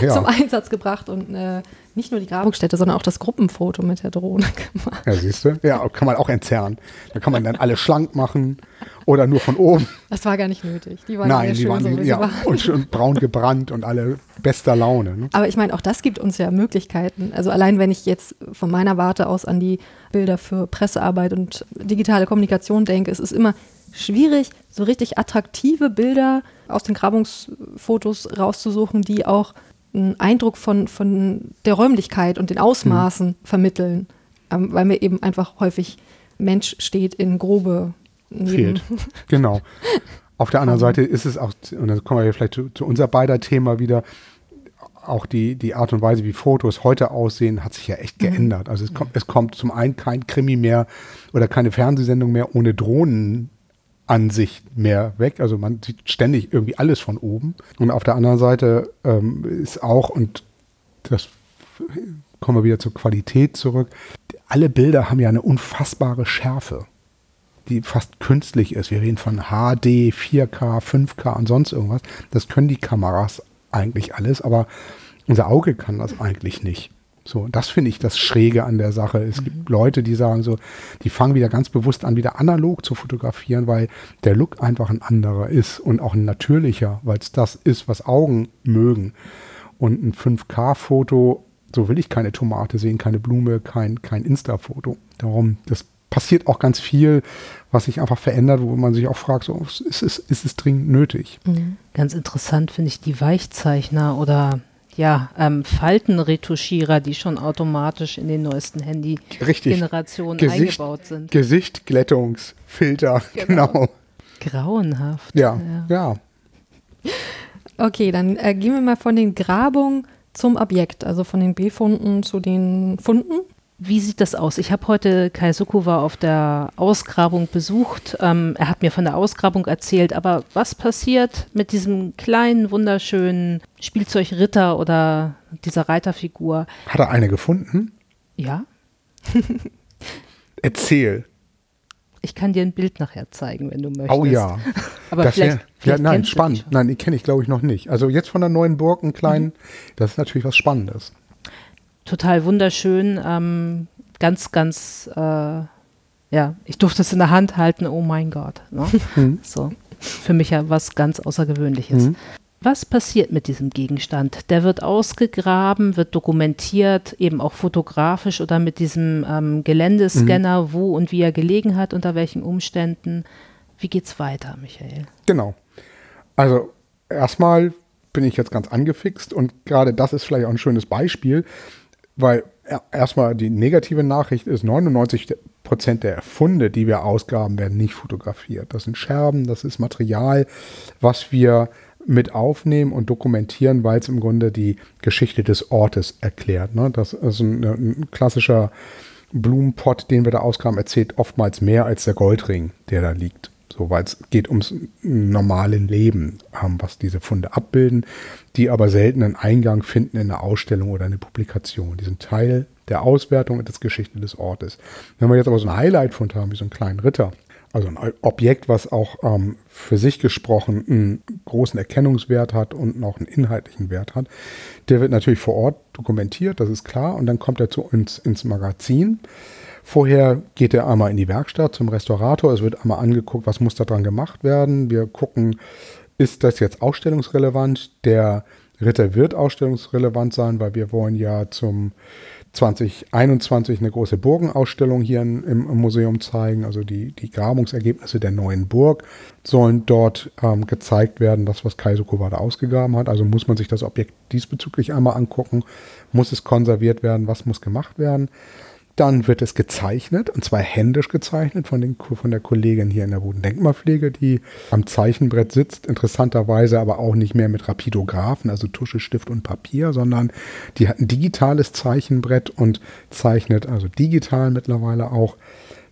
ja. zum Einsatz gebracht und äh, nicht nur die Grabungsstätte, sondern auch das Gruppenfoto mit der Drohne (laughs) gemacht. Ja, siehst du? Ja, kann man auch entzerren. Da kann man dann alle schlank machen oder nur von oben. Das war gar nicht nötig. Die waren Nein, die waren, so, ja, waren. und schön braun gebrannt und alle bester Laune. Ne? Aber ich meine, auch das gibt uns ja Möglichkeiten. Also allein wenn ich jetzt von meiner Warte aus an die Bilder für Pressearbeit und digitale Kommunikation denke, es ist immer schwierig, so richtig attraktive Bilder aus den Grabungsfotos rauszusuchen, die auch einen Eindruck von, von der Räumlichkeit und den Ausmaßen mhm. vermitteln, ähm, weil mir eben einfach häufig Mensch steht in grobe Fehlt. (laughs) Genau. Auf der anderen Seite ist es auch, und dann kommen wir vielleicht zu, zu unser beider Thema wieder, auch die, die Art und Weise, wie Fotos heute aussehen, hat sich ja echt mhm. geändert. Also es kommt, es kommt zum einen kein Krimi mehr oder keine Fernsehsendung mehr ohne Drohnen Ansicht mehr weg. Also man sieht ständig irgendwie alles von oben. Und auf der anderen Seite ähm, ist auch, und das kommen wir wieder zur Qualität zurück, alle Bilder haben ja eine unfassbare Schärfe, die fast künstlich ist. Wir reden von HD, 4K, 5K und sonst irgendwas. Das können die Kameras eigentlich alles, aber unser Auge kann das eigentlich nicht. So, das finde ich das Schräge an der Sache. Es mhm. gibt Leute, die sagen so, die fangen wieder ganz bewusst an, wieder analog zu fotografieren, weil der Look einfach ein anderer ist und auch ein natürlicher, weil es das ist, was Augen mögen. Und ein 5K-Foto, so will ich keine Tomate sehen, keine Blume, kein, kein Insta-Foto. Darum, das passiert auch ganz viel, was sich einfach verändert, wo man sich auch fragt, so, ist, es, ist es dringend nötig? Mhm. Ganz interessant finde ich die Weichzeichner oder ja, ähm, Faltenretuschierer, die schon automatisch in den neuesten Handy-Generationen eingebaut sind. Gesichtglättungsfilter, genau. genau. Grauenhaft. Ja, ja. ja. Okay, dann äh, gehen wir mal von den Grabungen zum Objekt, also von den Befunden zu den Funden. Wie sieht das aus? Ich habe heute Kai Sukuwa auf der Ausgrabung besucht. Ähm, er hat mir von der Ausgrabung erzählt, aber was passiert mit diesem kleinen, wunderschönen Spielzeugritter oder dieser Reiterfigur? Hat er eine gefunden? Ja. (laughs) Erzähl. Ich kann dir ein Bild nachher zeigen, wenn du möchtest. Oh ja. (laughs) Aber das vielleicht, wär, vielleicht ja, nein, spannend. Nein, die kenne ich glaube ich noch nicht. Also jetzt von der neuen Burg, einen kleinen, mhm. das ist natürlich was Spannendes total wunderschön. Ähm, ganz, ganz, äh, ja, ich durfte es in der Hand halten, oh mein Gott. Ne? Mhm. (laughs) So, für mich ja was ganz Außergewöhnliches. Mhm. Was passiert mit diesem Gegenstand? Der wird ausgegraben, wird dokumentiert, eben auch fotografisch oder mit diesem ähm, Geländescanner, mhm. wo und wie er gelegen hat, unter welchen Umständen. Wie geht's weiter, Michael? Genau. Also erstmal bin ich jetzt ganz angefixt und gerade das ist vielleicht auch ein schönes Beispiel weil erstmal die negative Nachricht ist, 99 Prozent der Funde, die wir ausgraben, werden nicht fotografiert. Das sind Scherben, das ist Material, was wir mit aufnehmen und dokumentieren, weil es im Grunde die Geschichte des Ortes erklärt. Ne? Das ist ein, ein klassischer Blumenpott, den wir da ausgraben, erzählt oftmals mehr als der Goldring, der da liegt. So, weil es geht ums normale Leben, ähm, was diese Funde abbilden, die aber selten einen Eingang finden in eine Ausstellung oder eine Publikation. Die sind Teil der Auswertung und der Geschichte des Ortes. Wenn wir jetzt aber so einen Highlight-Fund haben, wie so einen kleinen Ritter, also ein Objekt, was auch ähm, für sich gesprochen einen großen Erkennungswert hat und noch einen inhaltlichen Wert hat, der wird natürlich vor Ort dokumentiert, das ist klar, und dann kommt er zu uns ins Magazin. Vorher geht er einmal in die Werkstatt zum Restaurator. Es wird einmal angeguckt, was muss da dran gemacht werden. Wir gucken, ist das jetzt ausstellungsrelevant? Der Ritter wird ausstellungsrelevant sein, weil wir wollen ja zum 2021 eine große Burgenausstellung hier im, im, Museum zeigen. Also die, die Grabungsergebnisse der neuen Burg sollen dort ähm, gezeigt werden, das, was Kaiser Kowada ausgegraben hat. Also muss man sich das Objekt diesbezüglich einmal angucken. Muss es konserviert werden? Was muss gemacht werden? Dann wird es gezeichnet, und zwar händisch gezeichnet von, den, von der Kollegin hier in der Bodendenkmalpflege, die am Zeichenbrett sitzt, interessanterweise aber auch nicht mehr mit Rapidographen, also Tusche, Stift und Papier, sondern die hat ein digitales Zeichenbrett und zeichnet also digital mittlerweile auch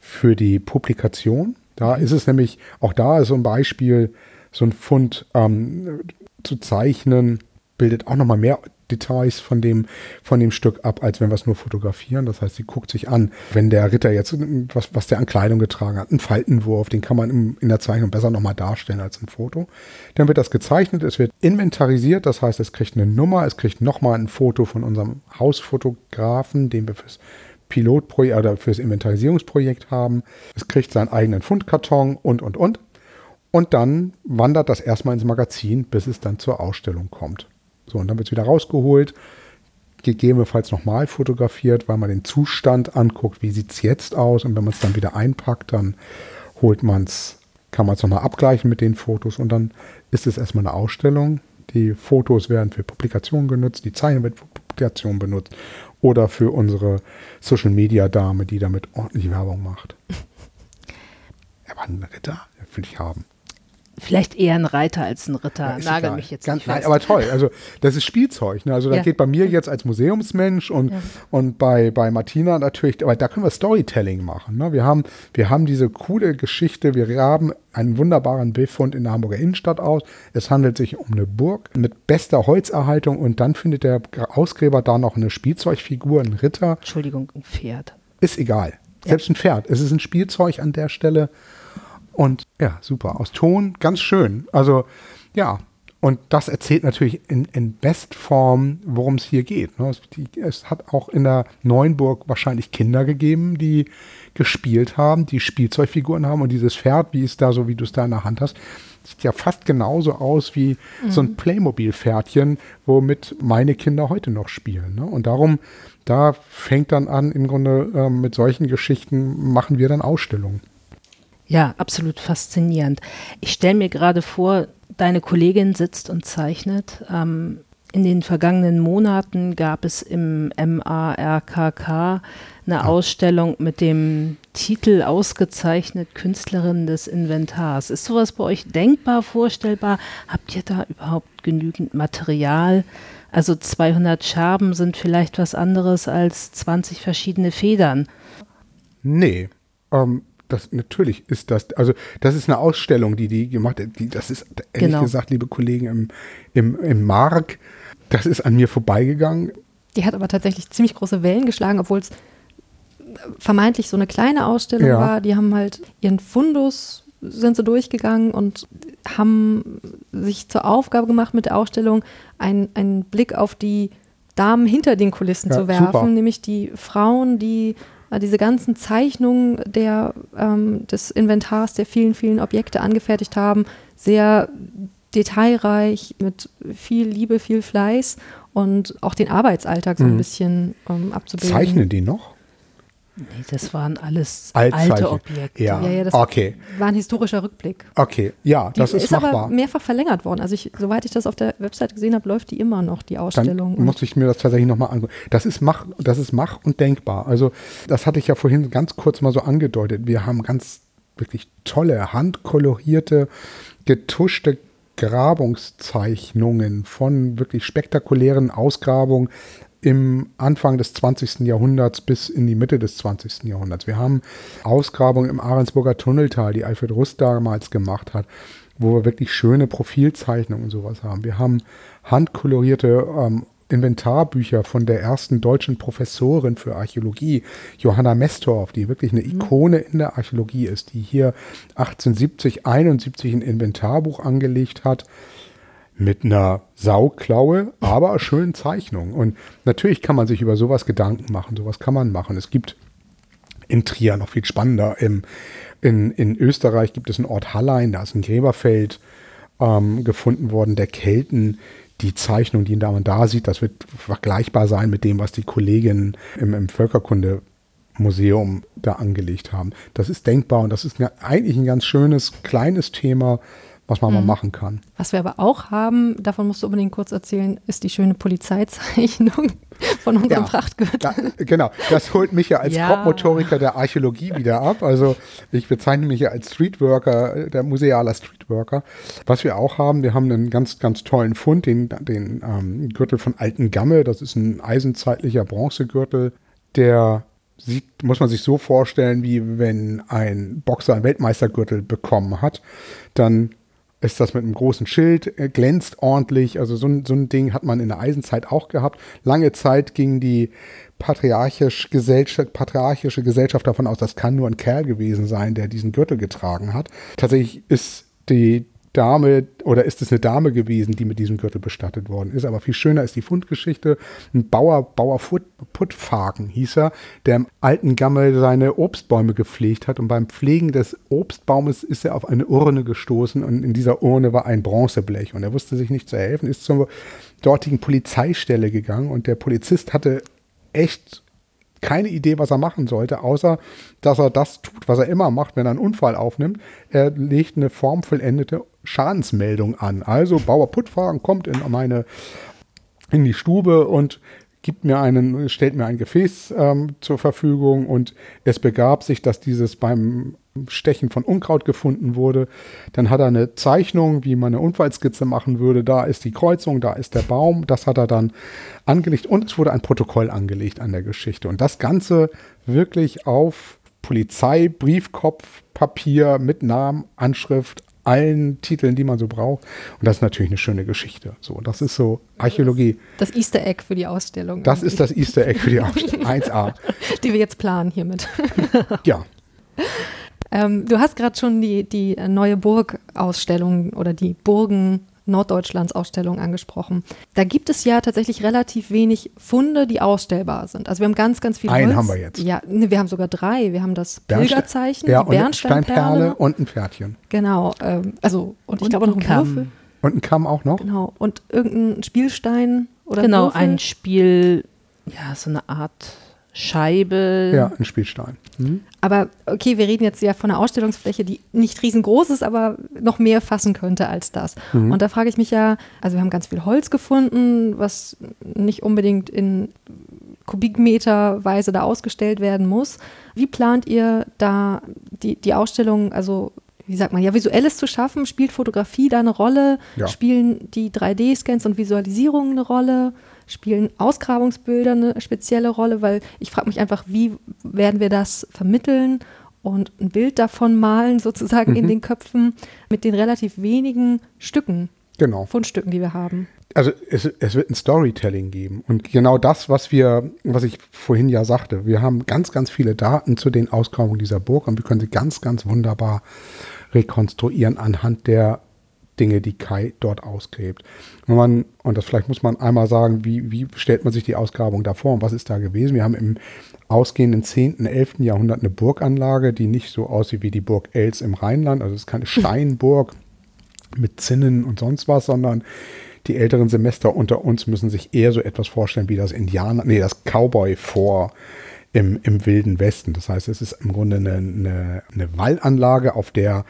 für die Publikation. Da ist es nämlich, auch da ist so ein Beispiel, so ein Fund ähm, zu zeichnen, bildet auch nochmal mehr Details von dem, von dem Stück ab, als wenn wir es nur fotografieren. Das heißt, sie guckt sich an, wenn der Ritter jetzt, was, was der an Kleidung getragen hat, einen Faltenwurf, den kann man im, in der Zeichnung besser nochmal darstellen als ein Foto. Dann wird das gezeichnet, es wird inventarisiert, das heißt, es kriegt eine Nummer, es kriegt nochmal ein Foto von unserem Hausfotografen, den wir fürs Pilotprojekt oder fürs Inventarisierungsprojekt haben. Es kriegt seinen eigenen Fundkarton und, und, und. Und dann wandert das erstmal ins Magazin, bis es dann zur Ausstellung kommt. So, und dann wird es wieder rausgeholt, gegebenenfalls nochmal fotografiert, weil man den Zustand anguckt, wie sieht es jetzt aus. Und wenn man es dann wieder einpackt, dann holt man es, kann man es nochmal abgleichen mit den Fotos und dann ist es erstmal eine Ausstellung. Die Fotos werden für Publikationen genutzt, die Zeichen wird für Publikationen benutzt oder für unsere Social Media Dame, die damit ordentlich Werbung macht. (laughs) Er war ein Ritter, will ich haben. Vielleicht eher ein Reiter als ein Ritter. Ja, Nagel mich jetzt Ganz, nicht nein, aber toll. Also das ist Spielzeug. Ne? Also da ja. geht bei mir jetzt als Museumsmensch und, ja. und bei, bei Martina natürlich, aber da können wir Storytelling machen. Ne? Wir, haben, wir haben diese coole Geschichte, wir haben einen wunderbaren Befund in der Hamburger Innenstadt aus. Es handelt sich um eine Burg mit bester Holzerhaltung und dann findet der Ausgräber da noch eine Spielzeugfigur, einen Ritter. Entschuldigung, ein Pferd. ist egal. Selbst ein Pferd. Es ist ein Spielzeug an der Stelle. Und ja, super. Aus Ton, ganz schön. Also, ja. Und das erzählt natürlich in, in Bestform, worum es hier geht. Ne? Es, die, es hat auch in der Neuenburg wahrscheinlich Kinder gegeben, die gespielt haben, die Spielzeugfiguren haben und dieses Pferd, wie es da so, wie du es da in der Hand hast, sieht ja fast genauso aus wie mhm. so ein Playmobil-Pferdchen, womit meine Kinder heute noch spielen. Ne? Und darum, da fängt dann an, im Grunde äh, mit solchen Geschichten machen wir dann Ausstellungen. Ja, absolut faszinierend. Ich stelle mir gerade vor, deine Kollegin sitzt und zeichnet. Ähm, in den vergangenen Monaten gab es im MARKK eine Ausstellung mit dem Titel ausgezeichnet Künstlerin des Inventars. Ist sowas bei euch denkbar, vorstellbar? Habt ihr da überhaupt genügend Material? Also 200 Scherben sind vielleicht was anderes als 20 verschiedene Federn. Nee, ähm, das natürlich ist das, also das ist eine Ausstellung, die die gemacht hat. Die, das ist ehrlich genau. gesagt, liebe Kollegen im, im, im Mark, das ist an mir vorbeigegangen. Die hat aber tatsächlich ziemlich große Wellen geschlagen, obwohl es vermeintlich so eine kleine Ausstellung ja. war. Die haben halt ihren Fundus sind sie durchgegangen und haben sich zur Aufgabe gemacht, mit der Ausstellung einen, einen Blick auf die Damen hinter den Kulissen ja, zu werfen, super. nämlich die Frauen, die äh, diese ganzen Zeichnungen der, ähm, des Inventars der vielen, vielen Objekte angefertigt haben, sehr detailreich, mit viel Liebe, viel Fleiß und auch den Arbeitsalltag so ein mhm. bisschen ähm, abzubilden. Zeichnen die noch? Nee, das waren alles alte Objekte. Ja, ja, ja das okay. war ein historischer Rückblick. Okay, ja, das die ist, ist machbar. aber mehrfach verlängert worden. Also ich, soweit ich das auf der Website gesehen habe, läuft die immer noch, die Ausstellung. Dann muss ich mir das tatsächlich nochmal angucken. Das ist mach, das ist mach und denkbar. Also das hatte ich ja vorhin ganz kurz mal so angedeutet. Wir haben ganz wirklich tolle, handkolorierte, getuschte Grabungszeichnungen von wirklich spektakulären Ausgrabungen im Anfang des 20. Jahrhunderts bis in die Mitte des 20. Jahrhunderts. Wir haben Ausgrabungen im Ahrensburger Tunneltal, die Alfred Rust damals gemacht hat, wo wir wirklich schöne Profilzeichnungen und sowas haben. Wir haben handkolorierte ähm, Inventarbücher von der ersten deutschen Professorin für Archäologie, Johanna Mestorf, die wirklich eine mhm. Ikone in der Archäologie ist, die hier 1870, 71 ein Inventarbuch angelegt hat mit einer Sauklaue, aber schönen Zeichnung. Und natürlich kann man sich über sowas Gedanken machen, sowas kann man machen. Es gibt in Trier noch viel spannender. Im, in, in Österreich gibt es einen Ort Hallein, da ist ein Gräberfeld ähm, gefunden worden der Kelten. Die Zeichnung, die man da sieht, das wird vergleichbar sein mit dem, was die Kolleginnen im, im Völkerkunde da angelegt haben. Das ist denkbar und das ist eigentlich ein ganz schönes, kleines Thema, was man mhm. mal machen kann. Was wir aber auch haben, davon musst du unbedingt kurz erzählen, ist die schöne Polizeizeichnung (laughs) von unserem ja, Prachtgürtel. Da, genau, das holt mich ja als ja. Grobmotoriker der Archäologie wieder ab. Also ich bezeichne mich ja als Streetworker, der musealer Streetworker. Was wir auch haben, wir haben einen ganz, ganz tollen Fund, den, den ähm, Gürtel von Alten Gamme. Das ist ein eisenzeitlicher Bronzegürtel, der sieht, muss man sich so vorstellen, wie wenn ein Boxer einen Weltmeistergürtel bekommen hat. Dann ist das mit einem großen Schild, äh, glänzt ordentlich. Also so, so ein Ding hat man in der Eisenzeit auch gehabt. Lange Zeit ging die patriarchisch Gesellschaft, patriarchische Gesellschaft davon aus, das kann nur ein Kerl gewesen sein, der diesen Gürtel getragen hat. Tatsächlich ist die Dame oder ist es eine Dame gewesen, die mit diesem Gürtel bestattet worden ist. Aber viel schöner ist die Fundgeschichte. Ein Bauer, Bauer Puttfagen hieß er, der im alten Gammel seine Obstbäume gepflegt hat. Und beim Pflegen des Obstbaumes ist er auf eine Urne gestoßen und in dieser Urne war ein Bronzeblech. Und er wusste sich nicht zu helfen, ist zur dortigen Polizeistelle gegangen und der Polizist hatte echt keine Idee, was er machen sollte, außer dass er das tut, was er immer macht, wenn er einen Unfall aufnimmt. Er legt eine formvollendete Schadensmeldung an. Also Bauer Puttfahren kommt in meine in die Stube und gibt mir einen, stellt mir ein Gefäß ähm, zur Verfügung und es begab sich, dass dieses beim Stechen von Unkraut gefunden wurde. Dann hat er eine Zeichnung, wie man eine Unfallskizze machen würde. Da ist die Kreuzung, da ist der Baum. Das hat er dann angelegt und es wurde ein Protokoll angelegt an der Geschichte. Und das Ganze wirklich auf Polizei, Briefkopf, Papier mit Namen, Anschrift, allen Titeln, die man so braucht. Und das ist natürlich eine schöne Geschichte. So, das ist so Archäologie. Das Easter Egg für die Ausstellung. Das ist das Easter Egg für die Ausstellung. (laughs) 1a. Die wir jetzt planen hiermit. (laughs) Ja. Ähm, du hast gerade schon die, die neue Burgausstellung oder die Burgen Norddeutschlands Ausstellung angesprochen. Da gibt es ja tatsächlich relativ wenig Funde, die ausstellbar sind. Also wir haben ganz, ganz viele Einen Holz. haben wir jetzt. Ja, ne, wir haben sogar drei. Wir haben das Bernste- Pilgerzeichen, Ja, die Bernsteinperle. Steinperle und ein Pferdchen. Genau. Ähm, also, und ich Und glaube auch noch ein ein Kamm. Würfel. Und ein Kamm auch noch. Genau. Und irgendein Spielstein oder genau, Würfel. ein Spiel, ja, so eine Art Scheibe. Ja, ein Spielstein. Mhm. Aber okay, wir reden jetzt ja von einer Ausstellungsfläche, die nicht riesengroß ist, aber noch mehr fassen könnte als das. Mhm. Und da frage ich mich ja, also wir haben ganz viel Holz gefunden, was nicht unbedingt in Kubikmeterweise da ausgestellt werden muss. Wie plant ihr da die, die Ausstellung, also wie sagt man, ja, visuelles zu schaffen? Spielt Fotografie da eine Rolle? Ja. Spielen die 3D-Scans und Visualisierungen eine Rolle? Spielen Ausgrabungsbilder eine spezielle Rolle? Weil ich frage mich einfach, wie werden wir das vermitteln und ein Bild davon malen, sozusagen in Mhm. den Köpfen mit den relativ wenigen Stücken, Genau. Fundstücken, die wir haben? Also es, es wird ein Storytelling geben. Und genau das, was wir, was ich vorhin ja sagte, wir haben ganz, ganz viele Daten zu den Ausgrabungen dieser Burg und wir können sie ganz, ganz wunderbar rekonstruieren anhand der Dinge, die Kai dort ausgräbt. Wenn man, und das vielleicht muss man einmal sagen, wie, wie stellt man sich die Ausgrabung da vor und was ist da gewesen? Wir haben im ausgehenden 10., 11. Jahrhundert eine Burganlage, die nicht so aussieht wie die Burg Els im Rheinland. Also es ist keine (laughs) Steinburg mit Zinnen und sonst was, sondern die älteren Semester unter uns müssen sich eher so etwas vorstellen wie das Indianer, nee, das Cowboy-Vor im, im Wilden Westen. Das heißt, es ist im Grunde eine, eine, eine Wallanlage, auf der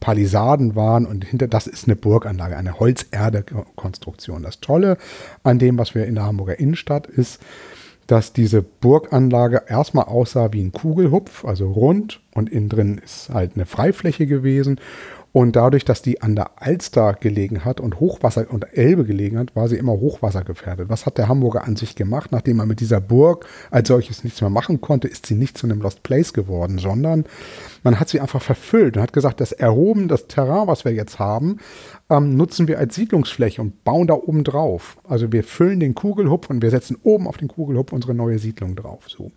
Palisaden waren und hinter das ist eine Burganlage, eine Holzerde-Konstruktion. Das Tolle an dem, was wir in der Hamburger Innenstadt ist, dass diese Burganlage erstmal aussah wie ein Kugelhupf, also rund und innen drin ist halt eine Freifläche gewesen. Und dadurch, dass die an der Alster gelegen hat und Hochwasser und Elbe gelegen hat, war sie immer hochwassergefährdet. Was hat der Hamburger an sich gemacht? Nachdem er mit dieser Burg als solches nichts mehr machen konnte, ist sie nicht zu einem Lost Place geworden, sondern man hat sie einfach verfüllt und hat gesagt, das erhoben, das Terrain, was wir jetzt haben, ähm, nutzen wir als Siedlungsfläche und bauen da oben drauf. Also wir füllen den Kugelhupf und wir setzen oben auf den Kugelhupf unsere neue Siedlung drauf. So.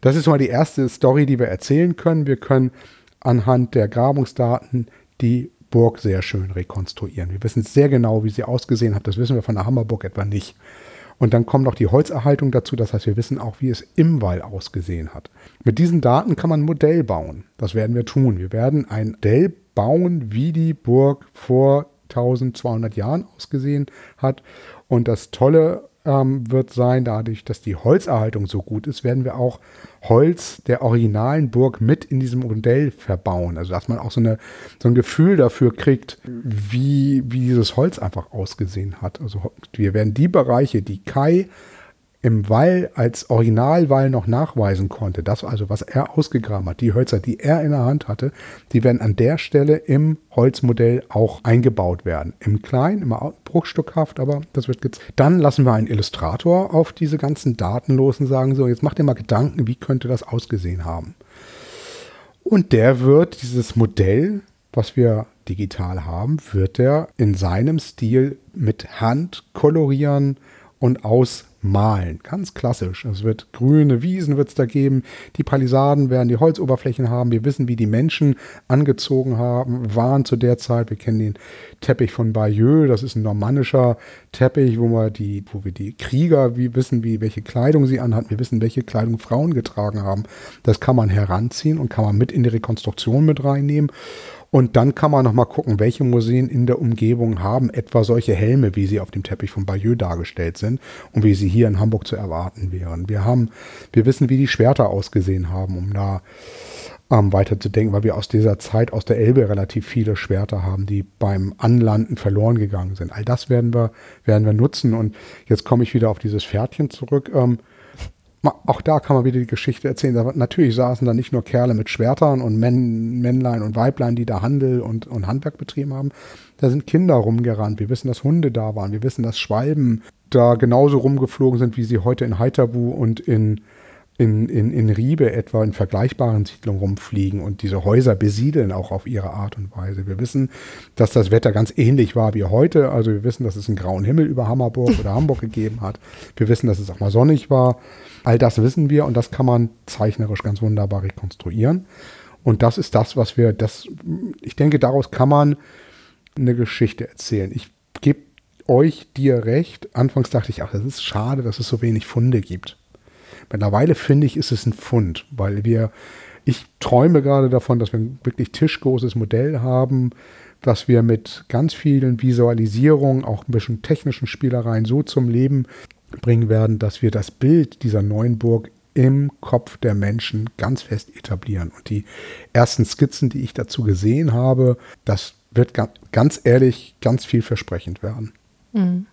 Das ist mal die erste Story, die wir erzählen können. Wir können anhand der Grabungsdaten die Burg sehr schön rekonstruieren. Wir wissen sehr genau, wie sie ausgesehen hat. Das wissen wir von der Hammerburg etwa nicht. Und dann kommt noch die Holzerhaltung dazu. Das heißt, wir wissen auch, wie es im Wall ausgesehen hat. Mit diesen Daten kann man ein Modell bauen. Das werden wir tun. Wir werden ein Modell bauen, wie die Burg vor 1200 Jahren ausgesehen hat. Und das Tolle ähm, wird sein, dadurch, dass die Holzerhaltung so gut ist, werden wir auch Holz der originalen Burg mit in diesem Modell verbauen. Also dass man auch so, eine, so ein Gefühl dafür kriegt, wie, wie dieses Holz einfach ausgesehen hat. Also wir werden die Bereiche, die Kai im Wall als Originalwall noch nachweisen konnte, das also, was er ausgegraben hat, die Hölzer, die er in der Hand hatte, die werden an der Stelle im Holzmodell auch eingebaut werden. Im Kleinen, immer bruchstückhaft, aber das wird jetzt. Dann lassen wir einen Illustrator auf diese ganzen Daten los und sagen so, jetzt macht ihr mal Gedanken, wie könnte das ausgesehen haben. Und der wird dieses Modell, was wir digital haben, wird er in seinem Stil mit Hand kolorieren und ausmalen. Ganz klassisch. Es wird grüne Wiesen wird es da geben. Die Palisaden werden die Holzoberflächen haben. Wir wissen, wie die Menschen angezogen haben, waren zu der Zeit. Wir kennen den Teppich von Bayeux. Das ist ein normannischer Teppich, wo wir die, wo wir die Krieger, wie wissen, wie, welche Kleidung sie anhatten. Wir wissen, welche Kleidung Frauen getragen haben. Das kann man heranziehen und kann man mit in die Rekonstruktion mit reinnehmen. Und dann kann man noch mal gucken, welche Museen in der Umgebung haben etwa solche Helme, wie sie auf dem Teppich von Bayeux dargestellt sind und wie sie hier in Hamburg zu erwarten wären. Wir haben, wir wissen, wie die Schwerter ausgesehen haben, um da ähm, weiter zu denken, weil wir aus dieser Zeit aus der Elbe relativ viele Schwerter haben, die beim Anlanden verloren gegangen sind. All das werden wir, werden wir nutzen. Und jetzt komme ich wieder auf dieses Pferdchen zurück. Ähm, auch da kann man wieder die Geschichte erzählen. Da, natürlich saßen da nicht nur Kerle mit Schwertern und Männ, Männlein und Weiblein, die da Handel und, und Handwerk betrieben haben. Da sind Kinder rumgerannt. Wir wissen, dass Hunde da waren. Wir wissen, dass Schwalben da genauso rumgeflogen sind, wie sie heute in Heiterbu und in, in, in, in Riebe etwa in vergleichbaren Siedlungen rumfliegen und diese Häuser besiedeln auch auf ihre Art und Weise. Wir wissen, dass das Wetter ganz ähnlich war wie heute. Also wir wissen, dass es einen grauen Himmel über Hammerburg oder Hamburg (laughs) gegeben hat. Wir wissen, dass es auch mal sonnig war. All das wissen wir und das kann man zeichnerisch ganz wunderbar rekonstruieren. Und das ist das, was wir, das, ich denke, daraus kann man eine Geschichte erzählen. Ich gebe euch dir recht. Anfangs dachte ich, ach, das ist schade, dass es so wenig Funde gibt. Mittlerweile finde ich, ist es ein Fund, weil wir, ich träume gerade davon, dass wir ein wirklich tischgroßes Modell haben, dass wir mit ganz vielen Visualisierungen, auch ein bisschen technischen Spielereien so zum Leben bringen werden, dass wir das Bild dieser neuen Burg im Kopf der Menschen ganz fest etablieren. Und die ersten Skizzen, die ich dazu gesehen habe, das wird ganz ehrlich ganz vielversprechend werden. Mhm.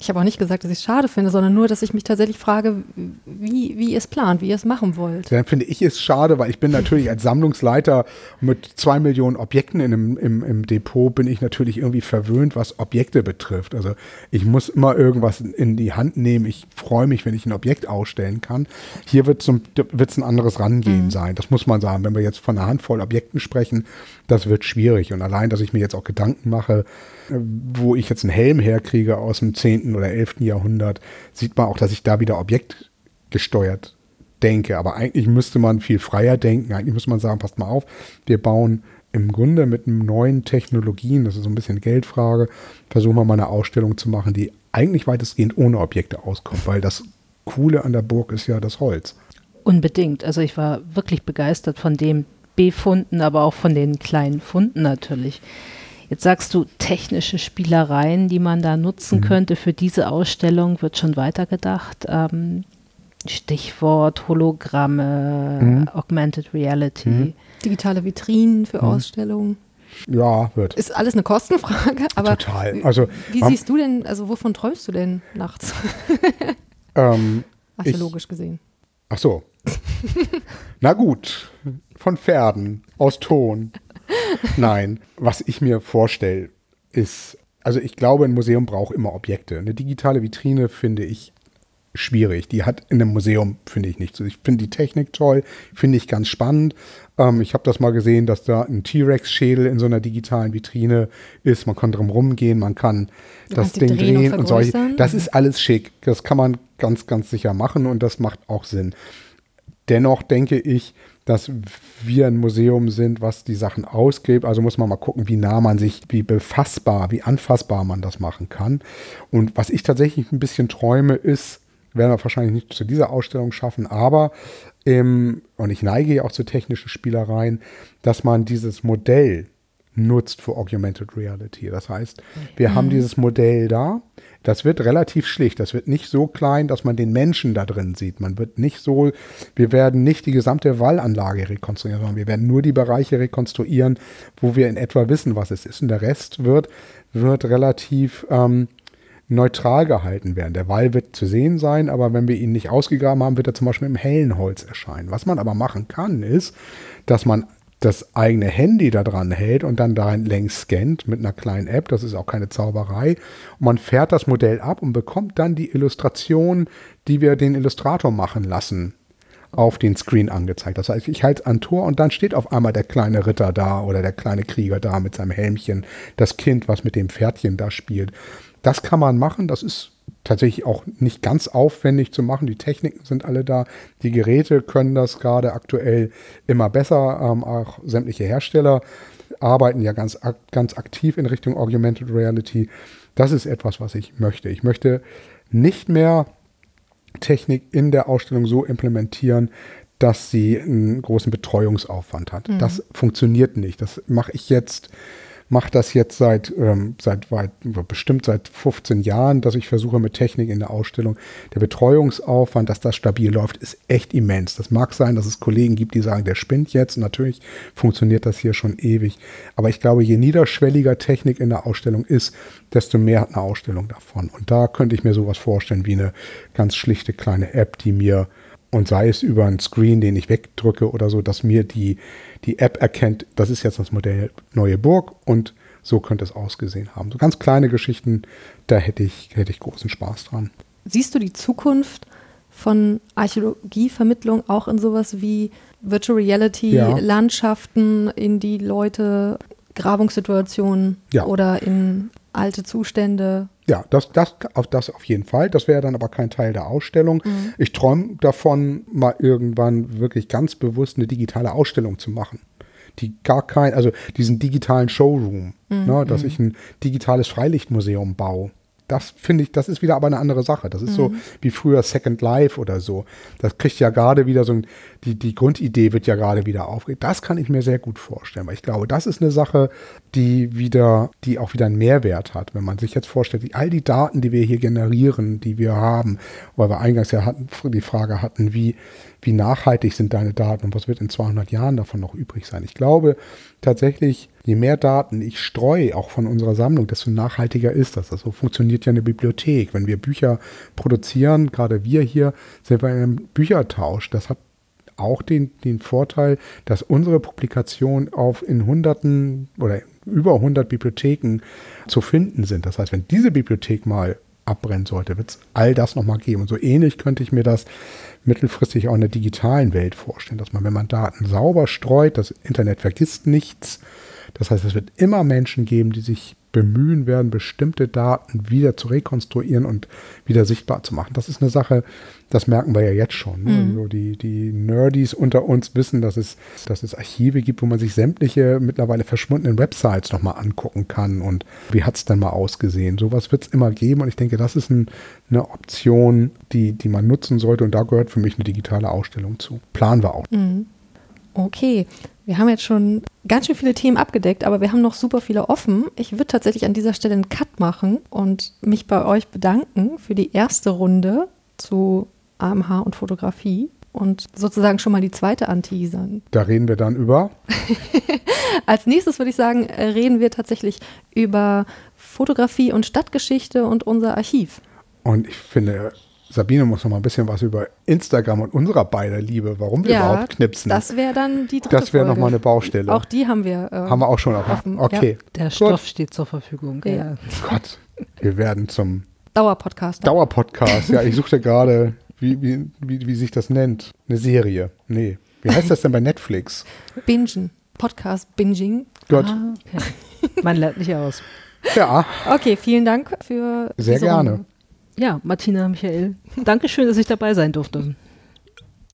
Ich habe auch nicht gesagt, dass ich es schade finde, sondern nur, dass ich mich tatsächlich frage, wie, wie ihr es plant, wie ihr es machen wollt. Dann finde ich es schade, weil ich bin natürlich als Sammlungsleiter mit zwei Millionen Objekten in einem, im, im Depot, bin ich natürlich irgendwie verwöhnt, was Objekte betrifft. Also ich muss immer irgendwas in die Hand nehmen. Ich freue mich, wenn ich ein Objekt ausstellen kann. Hier wird es ein anderes Rangehen mhm. sein. Das muss man sagen. Wenn wir jetzt von einer Handvoll Objekten sprechen, das wird schwierig. Und allein, dass ich mir jetzt auch Gedanken mache, wo ich jetzt einen Helm herkriege aus dem 10. oder 11. Jahrhundert, sieht man auch, dass ich da wieder objektgesteuert denke. Aber eigentlich müsste man viel freier denken. Eigentlich müsste man sagen, passt mal auf, wir bauen im Grunde mit neuen Technologien, das ist so ein bisschen Geldfrage, versuchen wir mal eine Ausstellung zu machen, die eigentlich weitestgehend ohne Objekte auskommt, weil das Coole an der Burg ist ja das Holz. Unbedingt. Also ich war wirklich begeistert von dem Befunden, aber auch von den kleinen Funden natürlich. Jetzt sagst du, technische Spielereien, die man da nutzen mhm. könnte für diese Ausstellung, wird schon weitergedacht. Ähm, Stichwort Hologramme, mhm. Augmented Reality. Mhm. Digitale Vitrinen für mhm. Ausstellungen. Ja, wird. Ist alles eine Kostenfrage, (laughs) aber Total. Also, wie siehst du denn, also wovon träumst du denn nachts? (laughs) Ähm, Archäologisch ich, gesehen. Ach so. (laughs) Na gut, von Pferden aus Ton. Nein, was ich mir vorstelle, ist, also ich glaube, ein Museum braucht immer Objekte. Eine digitale Vitrine finde ich schwierig. Die hat in einem Museum, finde ich nicht so. Ich finde die Technik toll, finde ich ganz spannend. Ähm, ich habe das mal gesehen, dass da ein T-Rex-Schädel in so einer digitalen Vitrine ist. Man kann drum rumgehen, man kann du das Ding drehen, drehen und, und solche. Das ist alles schick. Das kann man ganz, ganz sicher machen und das macht auch Sinn. Dennoch denke ich, dass wir ein Museum sind, was die Sachen ausgibt. Also muss man mal gucken, wie nah man sich, wie befassbar, wie anfassbar man das machen kann. Und was ich tatsächlich ein bisschen träume, ist, werden wir wahrscheinlich nicht zu dieser Ausstellung schaffen, aber ähm, und ich neige ja auch zu technischen Spielereien, dass man dieses Modell nutzt für Augmented Reality. Das heißt, wir mhm. haben dieses Modell da. Das wird relativ schlicht. Das wird nicht so klein, dass man den Menschen da drin sieht. Man wird nicht so, wir werden nicht die gesamte Wallanlage rekonstruieren, sondern wir werden nur die Bereiche rekonstruieren, wo wir in etwa wissen, was es ist. Und der Rest wird, wird relativ ähm, neutral gehalten werden. Der Wall wird zu sehen sein, aber wenn wir ihn nicht ausgegraben haben, wird er zum Beispiel im hellen Holz erscheinen. Was man aber machen kann, ist, dass man das eigene Handy da dran hält und dann da längs scannt mit einer kleinen App. Das ist auch keine Zauberei. Und man fährt das Modell ab und bekommt dann die Illustration, die wir den Illustrator machen lassen, auf den Screen angezeigt. Das heißt, ich halte an Tor und dann steht auf einmal der kleine Ritter da oder der kleine Krieger da mit seinem Helmchen, das Kind, was mit dem Pferdchen da spielt. Das kann man machen. Das ist tatsächlich auch nicht ganz aufwendig zu machen. Die Techniken sind alle da. Die Geräte können das gerade aktuell immer besser. Ähm, auch sämtliche Hersteller arbeiten ja ganz, ganz aktiv in Richtung Augmented Reality. Das ist etwas, was ich möchte. Ich möchte nicht mehr Technik in der Ausstellung so implementieren, dass sie einen großen Betreuungsaufwand hat. Mhm. Das funktioniert nicht. Das mache ich jetzt mache das jetzt seit, ähm, seit weit, bestimmt seit 15 Jahren, dass ich versuche mit Technik in der Ausstellung. Der Betreuungsaufwand, dass das stabil läuft, ist echt immens. Das mag sein, dass es Kollegen gibt, die sagen, der spinnt jetzt. Natürlich funktioniert das hier schon ewig. Aber ich glaube, je niederschwelliger Technik in der Ausstellung ist, desto mehr hat eine Ausstellung davon. Und da könnte ich mir sowas vorstellen wie eine ganz schlichte kleine App, die mir und sei es über einen Screen, den ich wegdrücke oder so, dass mir die, die App erkennt, das ist jetzt das Modell Neue Burg und so könnte es ausgesehen haben. So ganz kleine Geschichten, da hätte ich, hätte ich großen Spaß dran. Siehst du die Zukunft von Archäologievermittlung auch in sowas wie Virtual Reality, Ja. Landschaften, in die Leute Grabungssituationen Ja. oder in alte Zustände. Ja, das, das, auf das auf jeden Fall. Das wäre dann aber kein Teil der Ausstellung. Ich träume davon, mal irgendwann wirklich ganz bewusst eine digitale Ausstellung zu machen. Die gar kein, also diesen digitalen Showroom, ne, dass ich ein digitales Freilichtmuseum baue. Das finde ich, das ist wieder aber eine andere Sache. Das ist so wie früher Second Life oder so. Das kriegt ja gerade wieder so ein, die, die Grundidee wird ja gerade wieder aufgeregt. Das kann ich mir sehr gut vorstellen, weil ich glaube, das ist eine Sache, die wieder, die auch wieder einen Mehrwert hat. Wenn man sich jetzt vorstellt, die, all die Daten, die wir hier generieren, die wir haben, weil wir eingangs ja hatten, die Frage hatten, wie, wie nachhaltig sind deine Daten und was wird in 200 Jahren davon noch übrig sein? Ich glaube tatsächlich, je mehr Daten ich streue, auch von unserer Sammlung, desto nachhaltiger ist das. Also so funktioniert ja eine Bibliothek. Wenn wir Bücher produzieren, gerade wir hier, sind wir in einem Büchertausch. Das hat auch den, den Vorteil, dass unsere Publikationen auf in hunderten oder über 100 Bibliotheken zu finden sind. Das heißt, wenn diese Bibliothek mal abbrennen sollte, wird es all das nochmal geben. Und so ähnlich könnte ich mir das mittelfristig auch in der digitalen Welt vorstellen, dass man, wenn man Daten sauber streut, das Internet vergisst nichts. Das heißt, es wird immer Menschen geben, die sich bemühen werden, bestimmte Daten wieder zu rekonstruieren und wieder sichtbar zu machen. Das ist eine Sache, das merken wir ja jetzt schon. Ne? So die, die Nerdies unter uns wissen, dass es, dass es Archive gibt, wo man sich sämtliche mittlerweile verschwundenen Websites nochmal angucken kann und wie hat es denn mal ausgesehen. Sowas wird es immer geben und ich denke, das ist ein, eine Option, die, die man nutzen sollte und da gehört für mich eine digitale Ausstellung zu. Planen wir auch. Okay, wir haben jetzt schon ganz schön viele Themen abgedeckt, aber wir haben noch super viele offen. Ich würde tatsächlich an dieser Stelle einen Cut machen und mich bei euch bedanken für die erste Runde zu AMH und Fotografie und sozusagen schon mal die zweite anteasern. Da reden wir dann über. (laughs) Als nächstes würde ich sagen, reden wir tatsächlich über Fotografie und Stadtgeschichte und unser Archiv. Und ich finde, Sabine muss noch mal ein bisschen was über Instagram und unserer beider Liebe, warum wir überhaupt knipsen. das wäre dann die dritte Das wäre Folge. nochmal eine Baustelle. Auch die haben wir. äh, Haben wir auch schon auf. offen, Okay. Der Gut. Stoff steht zur Verfügung. Ja. Ja. Gott, wir werden zum Dauerpodcast. Dauerpodcast. Ja, ich suchte gerade, wie, wie, wie, wie sich das nennt. Eine Serie. Nee. Wie heißt das denn bei Netflix? Bingen. Podcast Binging. Gott. Ah, okay. Man lernt nicht aus. Ja, Okay, vielen Dank für sehr diese gerne. Runde. Ja, Martina, Michael, Dankeschön, dass ich dabei sein durfte.